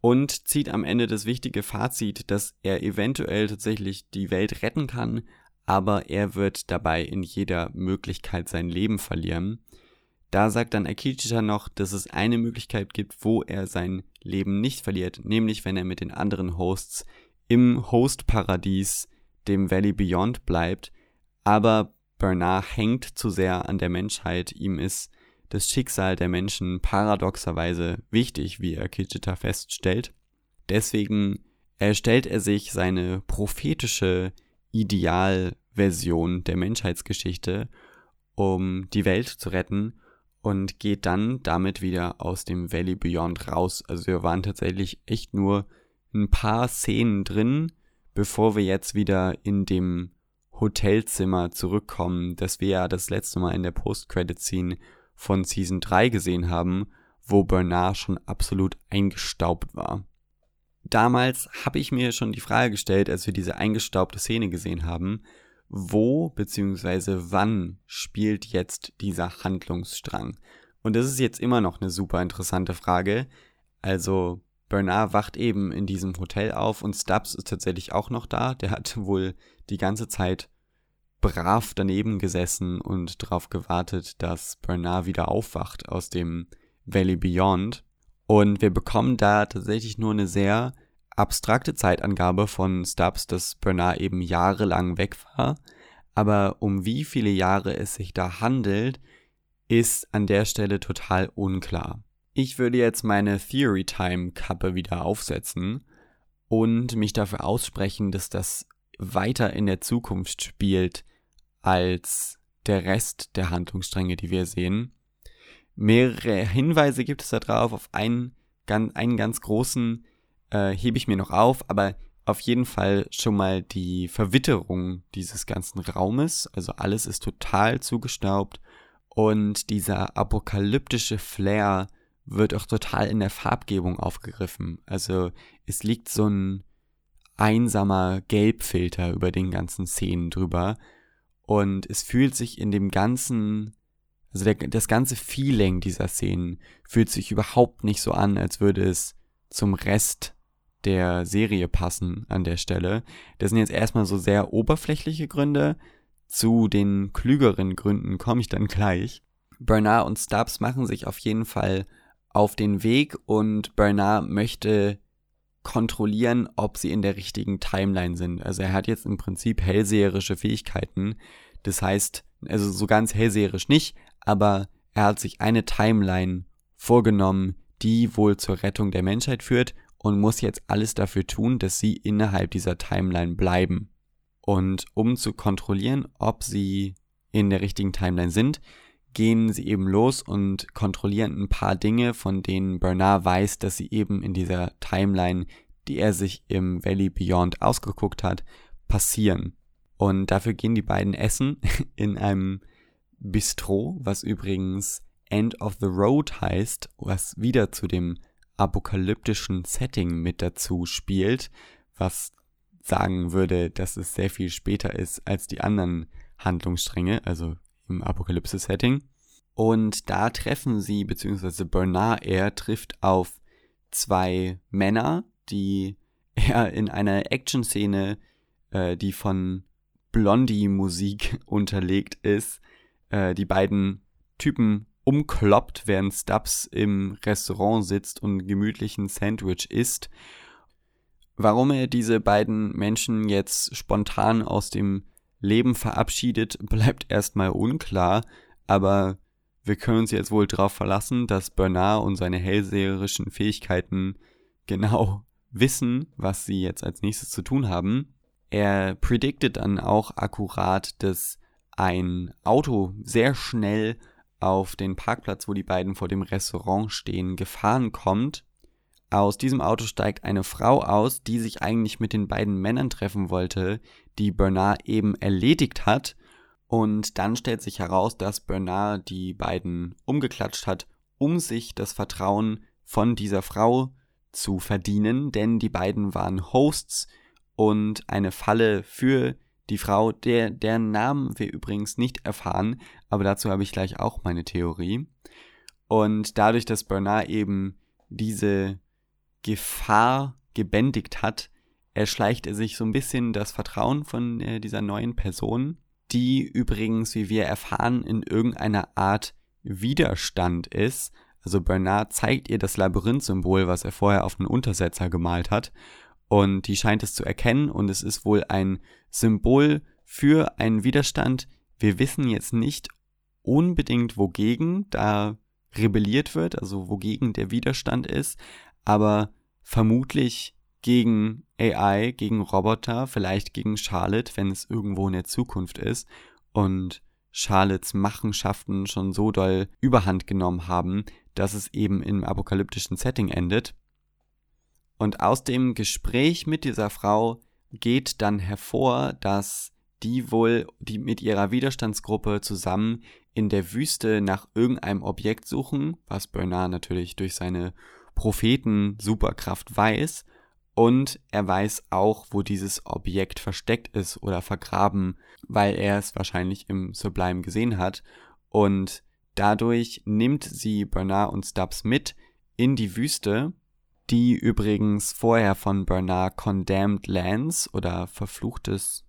und zieht am Ende das wichtige Fazit, dass er eventuell tatsächlich die Welt retten kann, aber er wird dabei in jeder Möglichkeit sein Leben verlieren. Da sagt dann Akishita noch, dass es eine Möglichkeit gibt, wo er sein Leben nicht verliert, nämlich wenn er mit den anderen Hosts im Host-Paradies, dem Valley Beyond, bleibt. Aber Bernard hängt zu sehr an der Menschheit, ihm ist das Schicksal der Menschen paradoxerweise wichtig, wie Akishita feststellt. Deswegen erstellt er sich seine prophetische Idealversion der Menschheitsgeschichte, um die Welt zu retten und geht dann damit wieder aus dem Valley Beyond raus. Also wir waren tatsächlich echt nur ein paar Szenen drin, bevor wir jetzt wieder in dem Hotelzimmer zurückkommen, das wir ja das letzte Mal in der Post-Credit-Scene von Season 3 gesehen haben, wo Bernard schon absolut eingestaubt war. Damals habe ich mir schon die Frage gestellt, als wir diese eingestaubte Szene gesehen haben, wo bzw. wann spielt jetzt dieser Handlungsstrang? Und das ist jetzt immer noch eine super interessante Frage. Also Bernard wacht eben in diesem Hotel auf und Stubbs ist tatsächlich auch noch da. Der hat wohl die ganze Zeit brav daneben gesessen und darauf gewartet, dass Bernard wieder aufwacht aus dem Valley Beyond. Und wir bekommen da tatsächlich nur eine sehr abstrakte Zeitangabe von Stubbs, dass Bernard eben jahrelang weg war. Aber um wie viele Jahre es sich da handelt, ist an der Stelle total unklar. Ich würde jetzt meine Theory Time Kappe wieder aufsetzen und mich dafür aussprechen, dass das weiter in der Zukunft spielt als der Rest der Handlungsstränge, die wir sehen. Mehrere Hinweise gibt es darauf. Auf einen, einen ganz großen äh, hebe ich mir noch auf, aber auf jeden Fall schon mal die Verwitterung dieses ganzen Raumes. Also alles ist total zugestaubt und dieser apokalyptische Flair wird auch total in der Farbgebung aufgegriffen. Also es liegt so ein einsamer Gelbfilter über den ganzen Szenen drüber und es fühlt sich in dem ganzen, also der, das ganze Feeling dieser Szenen fühlt sich überhaupt nicht so an, als würde es zum Rest der Serie passen an der Stelle. Das sind jetzt erstmal so sehr oberflächliche Gründe. Zu den klügeren Gründen komme ich dann gleich. Bernard und Stubbs machen sich auf jeden Fall auf den Weg und Bernard möchte kontrollieren, ob sie in der richtigen Timeline sind. Also er hat jetzt im Prinzip hellseherische Fähigkeiten. Das heißt, also so ganz hellseherisch nicht, aber er hat sich eine Timeline vorgenommen, die wohl zur Rettung der Menschheit führt und muss jetzt alles dafür tun, dass sie innerhalb dieser Timeline bleiben. Und um zu kontrollieren, ob sie in der richtigen Timeline sind, gehen sie eben los und kontrollieren ein paar Dinge, von denen Bernard weiß, dass sie eben in dieser Timeline, die er sich im Valley Beyond ausgeguckt hat, passieren. Und dafür gehen die beiden essen [LAUGHS] in einem Bistro, was übrigens End of the Road heißt, was wieder zu dem apokalyptischen Setting mit dazu spielt, was sagen würde, dass es sehr viel später ist als die anderen Handlungsstränge, also im Apokalypse-Setting. Und da treffen sie, beziehungsweise Bernard, er trifft auf zwei Männer, die [LAUGHS] er in einer Action-Szene, äh, die von Blondie-Musik [LAUGHS] unterlegt ist, äh, die beiden Typen umkloppt, während Stubbs im Restaurant sitzt und gemütlichen Sandwich isst. Warum er diese beiden Menschen jetzt spontan aus dem Leben verabschiedet, [LAUGHS] bleibt erstmal unklar, aber wir können uns jetzt wohl darauf verlassen, dass Bernard und seine hellseherischen Fähigkeiten genau [LAUGHS] wissen, was sie jetzt als nächstes zu tun haben. Er prediktet dann auch akkurat, dass ein Auto sehr schnell auf den Parkplatz, wo die beiden vor dem Restaurant stehen, gefahren kommt. Aus diesem Auto steigt eine Frau aus, die sich eigentlich mit den beiden Männern treffen wollte, die Bernard eben erledigt hat. Und dann stellt sich heraus, dass Bernard die beiden umgeklatscht hat, um sich das Vertrauen von dieser Frau zu verdienen, denn die beiden waren Hosts und eine Falle für die Frau, der, deren Namen wir übrigens nicht erfahren, aber dazu habe ich gleich auch meine Theorie. Und dadurch, dass Bernard eben diese Gefahr gebändigt hat, erschleicht er sich so ein bisschen das Vertrauen von äh, dieser neuen Person, die übrigens, wie wir erfahren, in irgendeiner Art Widerstand ist. Also Bernard zeigt ihr das Labyrinth-Symbol, was er vorher auf einen Untersetzer gemalt hat, und die scheint es zu erkennen und es ist wohl ein Symbol für einen Widerstand. Wir wissen jetzt nicht unbedingt wogegen da rebelliert wird, also wogegen der Widerstand ist, aber vermutlich gegen AI, gegen Roboter, vielleicht gegen Charlotte, wenn es irgendwo in der Zukunft ist und Charlottes Machenschaften schon so doll überhand genommen haben, dass es eben im apokalyptischen Setting endet. Und aus dem Gespräch mit dieser Frau geht dann hervor, dass die wohl die mit ihrer Widerstandsgruppe zusammen in der Wüste nach irgendeinem Objekt suchen, was Bernard natürlich durch seine Propheten Superkraft weiß. Und er weiß auch, wo dieses Objekt versteckt ist oder vergraben, weil er es wahrscheinlich im Sublime gesehen hat. Und dadurch nimmt sie Bernard und Stubbs mit in die Wüste die übrigens vorher von Bernard Condemned Lands oder verfluchtes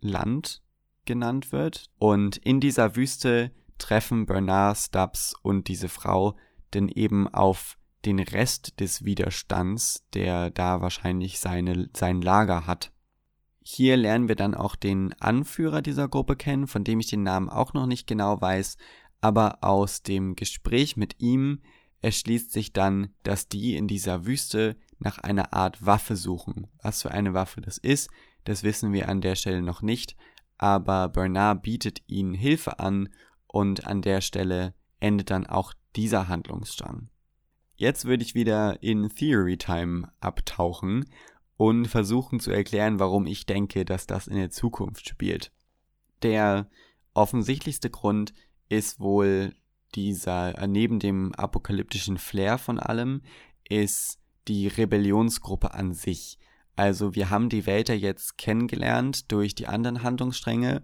Land genannt wird. Und in dieser Wüste treffen Bernard, Stubbs und diese Frau denn eben auf den Rest des Widerstands, der da wahrscheinlich seine, sein Lager hat. Hier lernen wir dann auch den Anführer dieser Gruppe kennen, von dem ich den Namen auch noch nicht genau weiß, aber aus dem Gespräch mit ihm erschließt sich dann, dass die in dieser Wüste nach einer Art Waffe suchen. Was für eine Waffe das ist, das wissen wir an der Stelle noch nicht, aber Bernard bietet ihnen Hilfe an und an der Stelle endet dann auch dieser Handlungsstrang. Jetzt würde ich wieder in Theory Time abtauchen und versuchen zu erklären, warum ich denke, dass das in der Zukunft spielt. Der offensichtlichste Grund ist wohl dieser, äh, neben dem apokalyptischen Flair von allem, ist die Rebellionsgruppe an sich. Also wir haben die Welt ja jetzt kennengelernt durch die anderen Handlungsstränge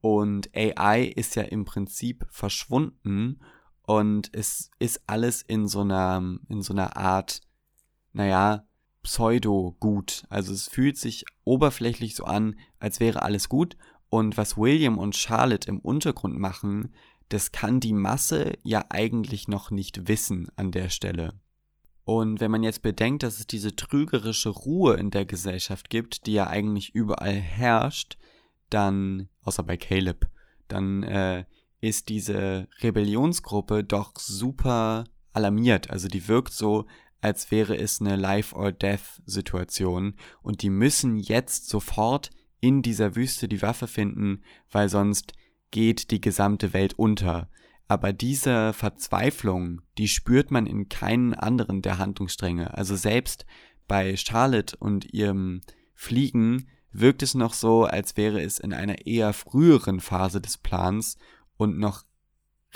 und AI ist ja im Prinzip verschwunden und es ist alles in so einer, in so einer Art, naja, Pseudo-gut. Also es fühlt sich oberflächlich so an, als wäre alles gut und was William und Charlotte im Untergrund machen, das kann die Masse ja eigentlich noch nicht wissen an der Stelle. Und wenn man jetzt bedenkt, dass es diese trügerische Ruhe in der Gesellschaft gibt, die ja eigentlich überall herrscht, dann, außer bei Caleb, dann äh, ist diese Rebellionsgruppe doch super alarmiert. Also die wirkt so, als wäre es eine Life-or-Death-Situation und die müssen jetzt sofort in dieser Wüste die Waffe finden, weil sonst geht die gesamte Welt unter. Aber diese Verzweiflung, die spürt man in keinen anderen der Handlungsstränge. Also selbst bei Charlotte und ihrem Fliegen wirkt es noch so, als wäre es in einer eher früheren Phase des Plans und noch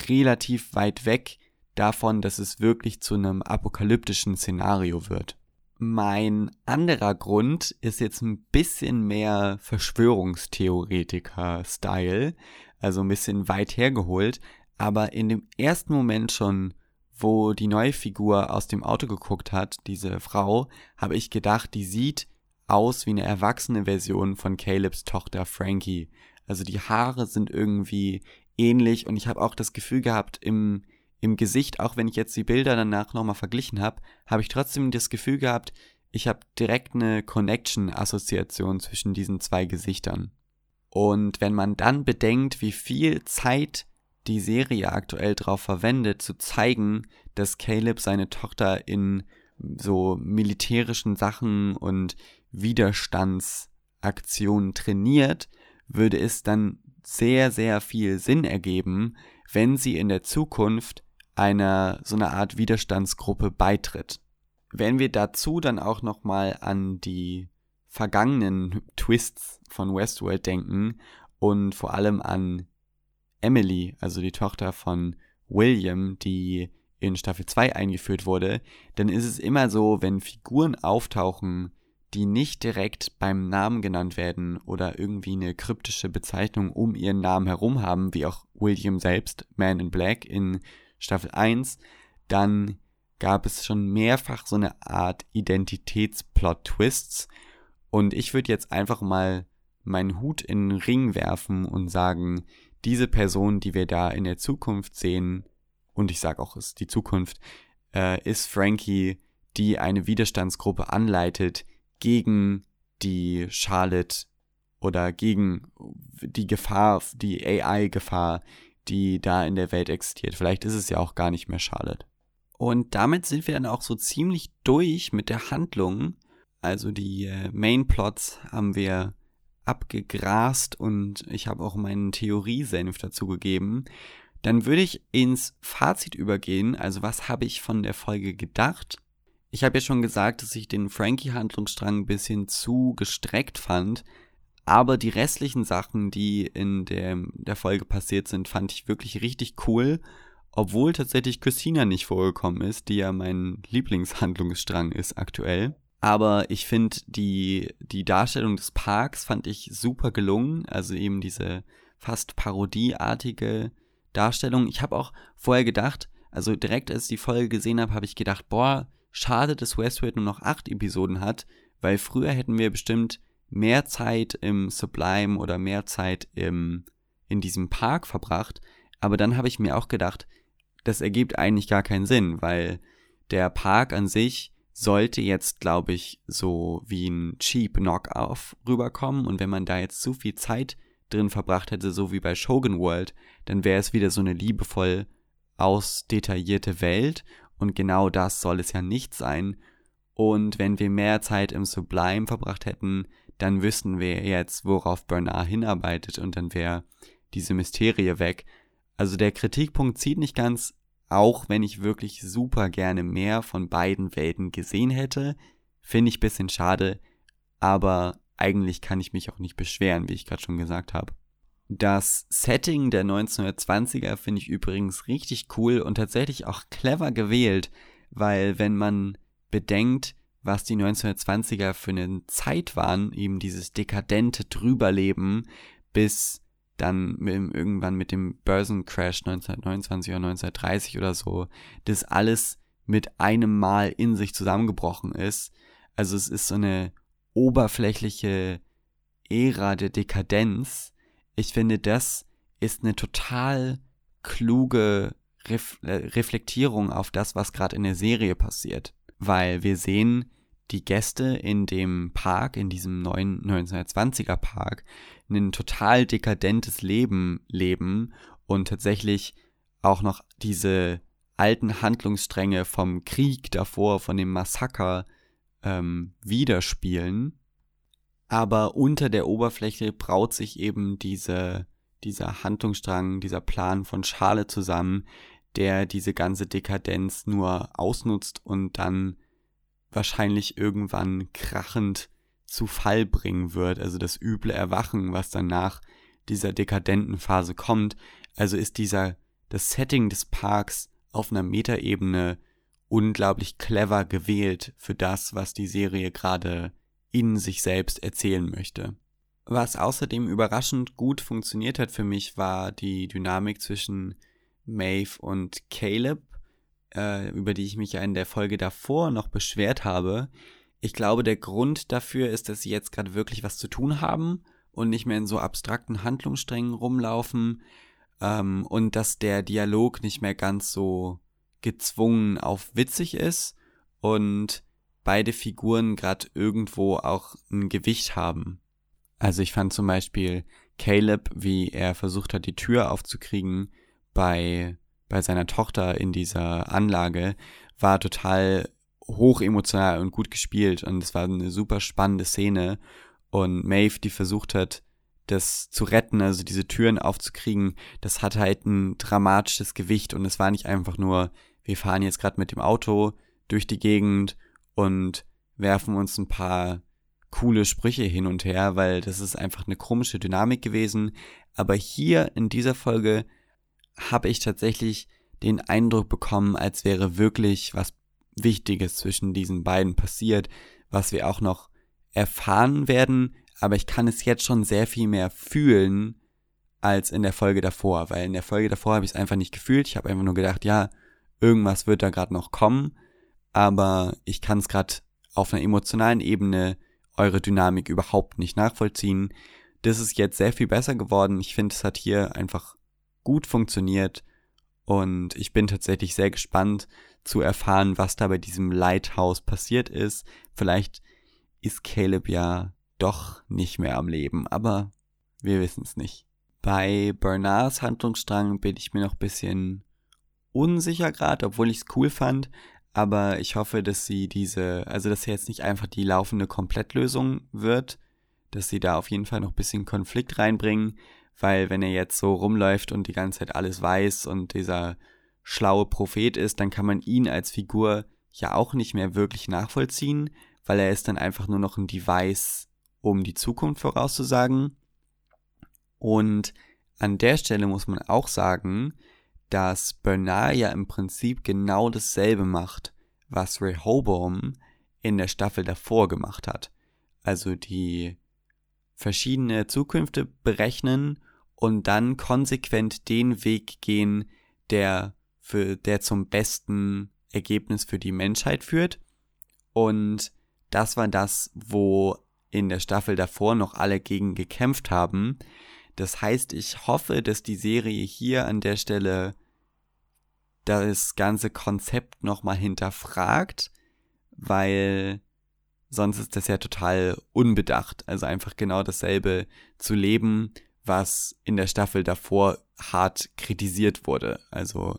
relativ weit weg davon, dass es wirklich zu einem apokalyptischen Szenario wird. Mein anderer Grund ist jetzt ein bisschen mehr Verschwörungstheoretiker-Style also ein bisschen weit hergeholt, aber in dem ersten Moment schon, wo die neue Figur aus dem Auto geguckt hat, diese Frau, habe ich gedacht, die sieht aus wie eine erwachsene Version von Calebs Tochter Frankie. Also die Haare sind irgendwie ähnlich und ich habe auch das Gefühl gehabt, im, im Gesicht, auch wenn ich jetzt die Bilder danach nochmal verglichen habe, habe ich trotzdem das Gefühl gehabt, ich habe direkt eine Connection-Assoziation zwischen diesen zwei Gesichtern. Und wenn man dann bedenkt, wie viel Zeit die Serie aktuell darauf verwendet, zu zeigen, dass Caleb seine Tochter in so militärischen Sachen und Widerstandsaktionen trainiert, würde es dann sehr, sehr viel Sinn ergeben, wenn sie in der Zukunft einer so einer Art Widerstandsgruppe beitritt. Wenn wir dazu dann auch noch mal an die vergangenen Twists von Westworld denken und vor allem an Emily, also die Tochter von William, die in Staffel 2 eingeführt wurde, dann ist es immer so, wenn Figuren auftauchen, die nicht direkt beim Namen genannt werden oder irgendwie eine kryptische Bezeichnung um ihren Namen herum haben, wie auch William selbst, Man in Black in Staffel 1, dann gab es schon mehrfach so eine Art Identitätsplot-Twists. Und ich würde jetzt einfach mal meinen Hut in den Ring werfen und sagen, diese Person, die wir da in der Zukunft sehen, und ich sage auch, es ist die Zukunft, äh, ist Frankie, die eine Widerstandsgruppe anleitet gegen die Charlotte oder gegen die Gefahr, die AI-Gefahr, die da in der Welt existiert. Vielleicht ist es ja auch gar nicht mehr Charlotte. Und damit sind wir dann auch so ziemlich durch mit der Handlung. Also die äh, Main-Plots haben wir abgegrast und ich habe auch meinen Theoriesenf dazu gegeben. Dann würde ich ins Fazit übergehen. Also was habe ich von der Folge gedacht? Ich habe ja schon gesagt, dass ich den Frankie-Handlungsstrang ein bisschen zu gestreckt fand. Aber die restlichen Sachen, die in der, der Folge passiert sind, fand ich wirklich richtig cool. Obwohl tatsächlich Christina nicht vorgekommen ist, die ja mein Lieblingshandlungsstrang ist aktuell. Aber ich finde die, die Darstellung des Parks fand ich super gelungen. Also eben diese fast parodieartige Darstellung. Ich habe auch vorher gedacht, also direkt als ich die Folge gesehen habe, habe ich gedacht, boah, schade, dass Westworld nur noch acht Episoden hat, weil früher hätten wir bestimmt mehr Zeit im Sublime oder mehr Zeit im, in diesem Park verbracht. Aber dann habe ich mir auch gedacht, das ergibt eigentlich gar keinen Sinn, weil der Park an sich sollte jetzt, glaube ich, so wie ein cheap Knock-off rüberkommen. Und wenn man da jetzt zu viel Zeit drin verbracht hätte, so wie bei Shogun World, dann wäre es wieder so eine liebevoll ausdetaillierte Welt. Und genau das soll es ja nicht sein. Und wenn wir mehr Zeit im Sublime verbracht hätten, dann wüssten wir jetzt, worauf Bernard hinarbeitet und dann wäre diese Mysterie weg. Also der Kritikpunkt zieht nicht ganz, auch wenn ich wirklich super gerne mehr von beiden Welten gesehen hätte. Finde ich bisschen schade, aber eigentlich kann ich mich auch nicht beschweren, wie ich gerade schon gesagt habe. Das Setting der 1920er finde ich übrigens richtig cool und tatsächlich auch clever gewählt, weil wenn man bedenkt, was die 1920er für eine Zeit waren, eben dieses dekadente Drüberleben, bis dann irgendwann mit dem Börsencrash 1929 oder 1930 oder so, das alles mit einem Mal in sich zusammengebrochen ist. Also es ist so eine oberflächliche Ära der Dekadenz. Ich finde, das ist eine total kluge Ref äh, Reflektierung auf das, was gerade in der Serie passiert weil wir sehen die Gäste in dem Park, in diesem neuen 1920er Park, ein total dekadentes Leben leben und tatsächlich auch noch diese alten Handlungsstränge vom Krieg davor, von dem Massaker ähm, widerspielen. Aber unter der Oberfläche braut sich eben diese, dieser Handlungsstrang, dieser Plan von Schale zusammen, der diese ganze Dekadenz nur ausnutzt und dann wahrscheinlich irgendwann krachend zu Fall bringen wird, also das üble Erwachen, was dann nach dieser dekadenten Phase kommt. Also ist dieser, das Setting des Parks auf einer Metaebene unglaublich clever gewählt für das, was die Serie gerade in sich selbst erzählen möchte. Was außerdem überraschend gut funktioniert hat für mich, war die Dynamik zwischen Maeve und Caleb, äh, über die ich mich ja in der Folge davor noch beschwert habe. Ich glaube, der Grund dafür ist, dass sie jetzt gerade wirklich was zu tun haben und nicht mehr in so abstrakten Handlungssträngen rumlaufen ähm, und dass der Dialog nicht mehr ganz so gezwungen auf witzig ist und beide Figuren gerade irgendwo auch ein Gewicht haben. Also ich fand zum Beispiel Caleb, wie er versucht hat, die Tür aufzukriegen, bei, bei seiner Tochter in dieser Anlage war total hoch emotional und gut gespielt. Und es war eine super spannende Szene. Und Maeve, die versucht hat, das zu retten, also diese Türen aufzukriegen, das hat halt ein dramatisches Gewicht. Und es war nicht einfach nur, wir fahren jetzt gerade mit dem Auto durch die Gegend und werfen uns ein paar coole Sprüche hin und her, weil das ist einfach eine komische Dynamik gewesen. Aber hier in dieser Folge habe ich tatsächlich den Eindruck bekommen, als wäre wirklich was Wichtiges zwischen diesen beiden passiert, was wir auch noch erfahren werden, aber ich kann es jetzt schon sehr viel mehr fühlen als in der Folge davor, weil in der Folge davor habe ich es einfach nicht gefühlt. Ich habe einfach nur gedacht, ja, irgendwas wird da gerade noch kommen, aber ich kann es gerade auf einer emotionalen Ebene eure Dynamik überhaupt nicht nachvollziehen. Das ist jetzt sehr viel besser geworden. Ich finde, es hat hier einfach gut funktioniert und ich bin tatsächlich sehr gespannt zu erfahren, was da bei diesem Lighthouse passiert ist. Vielleicht ist Caleb ja doch nicht mehr am Leben, aber wir wissen es nicht. Bei Bernards Handlungsstrang bin ich mir noch ein bisschen unsicher gerade, obwohl ich es cool fand, aber ich hoffe, dass sie diese, also dass er jetzt nicht einfach die laufende Komplettlösung wird, dass sie da auf jeden Fall noch ein bisschen Konflikt reinbringen, weil wenn er jetzt so rumläuft und die ganze Zeit alles weiß und dieser schlaue Prophet ist, dann kann man ihn als Figur ja auch nicht mehr wirklich nachvollziehen, weil er ist dann einfach nur noch ein Device um die Zukunft vorauszusagen. Und an der Stelle muss man auch sagen, dass Bernard ja im Prinzip genau dasselbe macht, was Rehoboam in der Staffel davor gemacht hat. Also die verschiedene Zukünfte berechnen und dann konsequent den Weg gehen, der für der zum besten Ergebnis für die Menschheit führt. Und das war das, wo in der Staffel davor noch alle gegen gekämpft haben. Das heißt, ich hoffe, dass die Serie hier an der Stelle das ganze Konzept nochmal hinterfragt, weil sonst ist das ja total unbedacht. Also einfach genau dasselbe zu leben, was in der Staffel davor hart kritisiert wurde. Also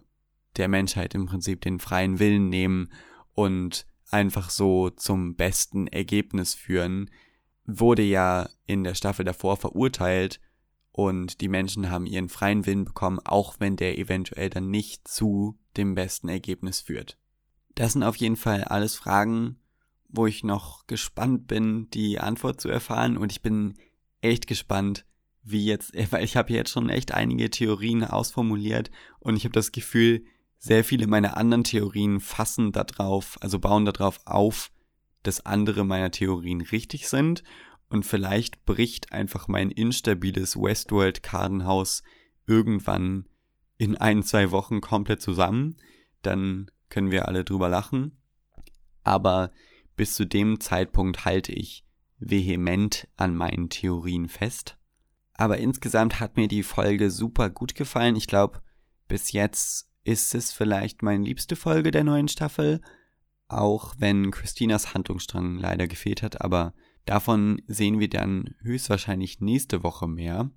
der Menschheit im Prinzip den freien Willen nehmen und einfach so zum besten Ergebnis führen, wurde ja in der Staffel davor verurteilt und die Menschen haben ihren freien Willen bekommen, auch wenn der eventuell dann nicht zu dem besten Ergebnis führt. Das sind auf jeden Fall alles Fragen, wo ich noch gespannt bin, die Antwort zu erfahren. Und ich bin echt gespannt, wie jetzt, [LAUGHS] weil ich habe jetzt schon echt einige Theorien ausformuliert. Und ich habe das Gefühl, sehr viele meiner anderen Theorien fassen darauf, also bauen darauf auf, dass andere meiner Theorien richtig sind. Und vielleicht bricht einfach mein instabiles Westworld-Kartenhaus irgendwann in ein, zwei Wochen komplett zusammen. Dann können wir alle drüber lachen. Aber bis zu dem Zeitpunkt halte ich vehement an meinen Theorien fest. Aber insgesamt hat mir die Folge super gut gefallen. Ich glaube, bis jetzt ist es vielleicht meine liebste Folge der neuen Staffel auch wenn Christinas Handlungsstrang leider gefehlt hat, aber davon sehen wir dann höchstwahrscheinlich nächste Woche mehr.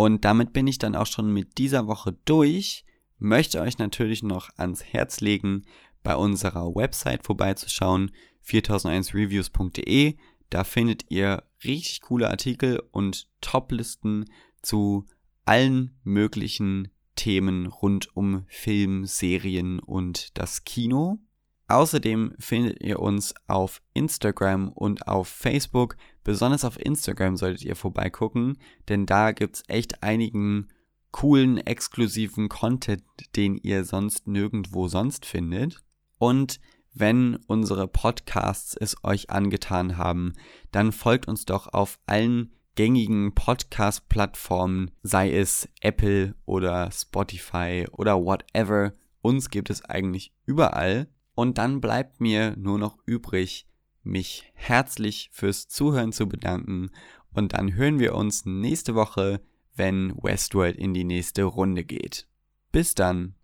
Und damit bin ich dann auch schon mit dieser Woche durch. Möchte euch natürlich noch ans Herz legen, bei unserer Website vorbeizuschauen, 4001reviews.de. Da findet ihr richtig coole Artikel und Toplisten zu allen möglichen Themen rund um Film, Serien und das Kino. Außerdem findet ihr uns auf Instagram und auf Facebook. Besonders auf Instagram solltet ihr vorbeigucken, denn da gibt es echt einigen coolen, exklusiven Content, den ihr sonst nirgendwo sonst findet. Und wenn unsere Podcasts es euch angetan haben, dann folgt uns doch auf allen gängigen Podcast-Plattformen, sei es Apple oder Spotify oder whatever. Uns gibt es eigentlich überall. Und dann bleibt mir nur noch übrig, mich herzlich fürs Zuhören zu bedanken. Und dann hören wir uns nächste Woche, wenn Westworld in die nächste Runde geht. Bis dann.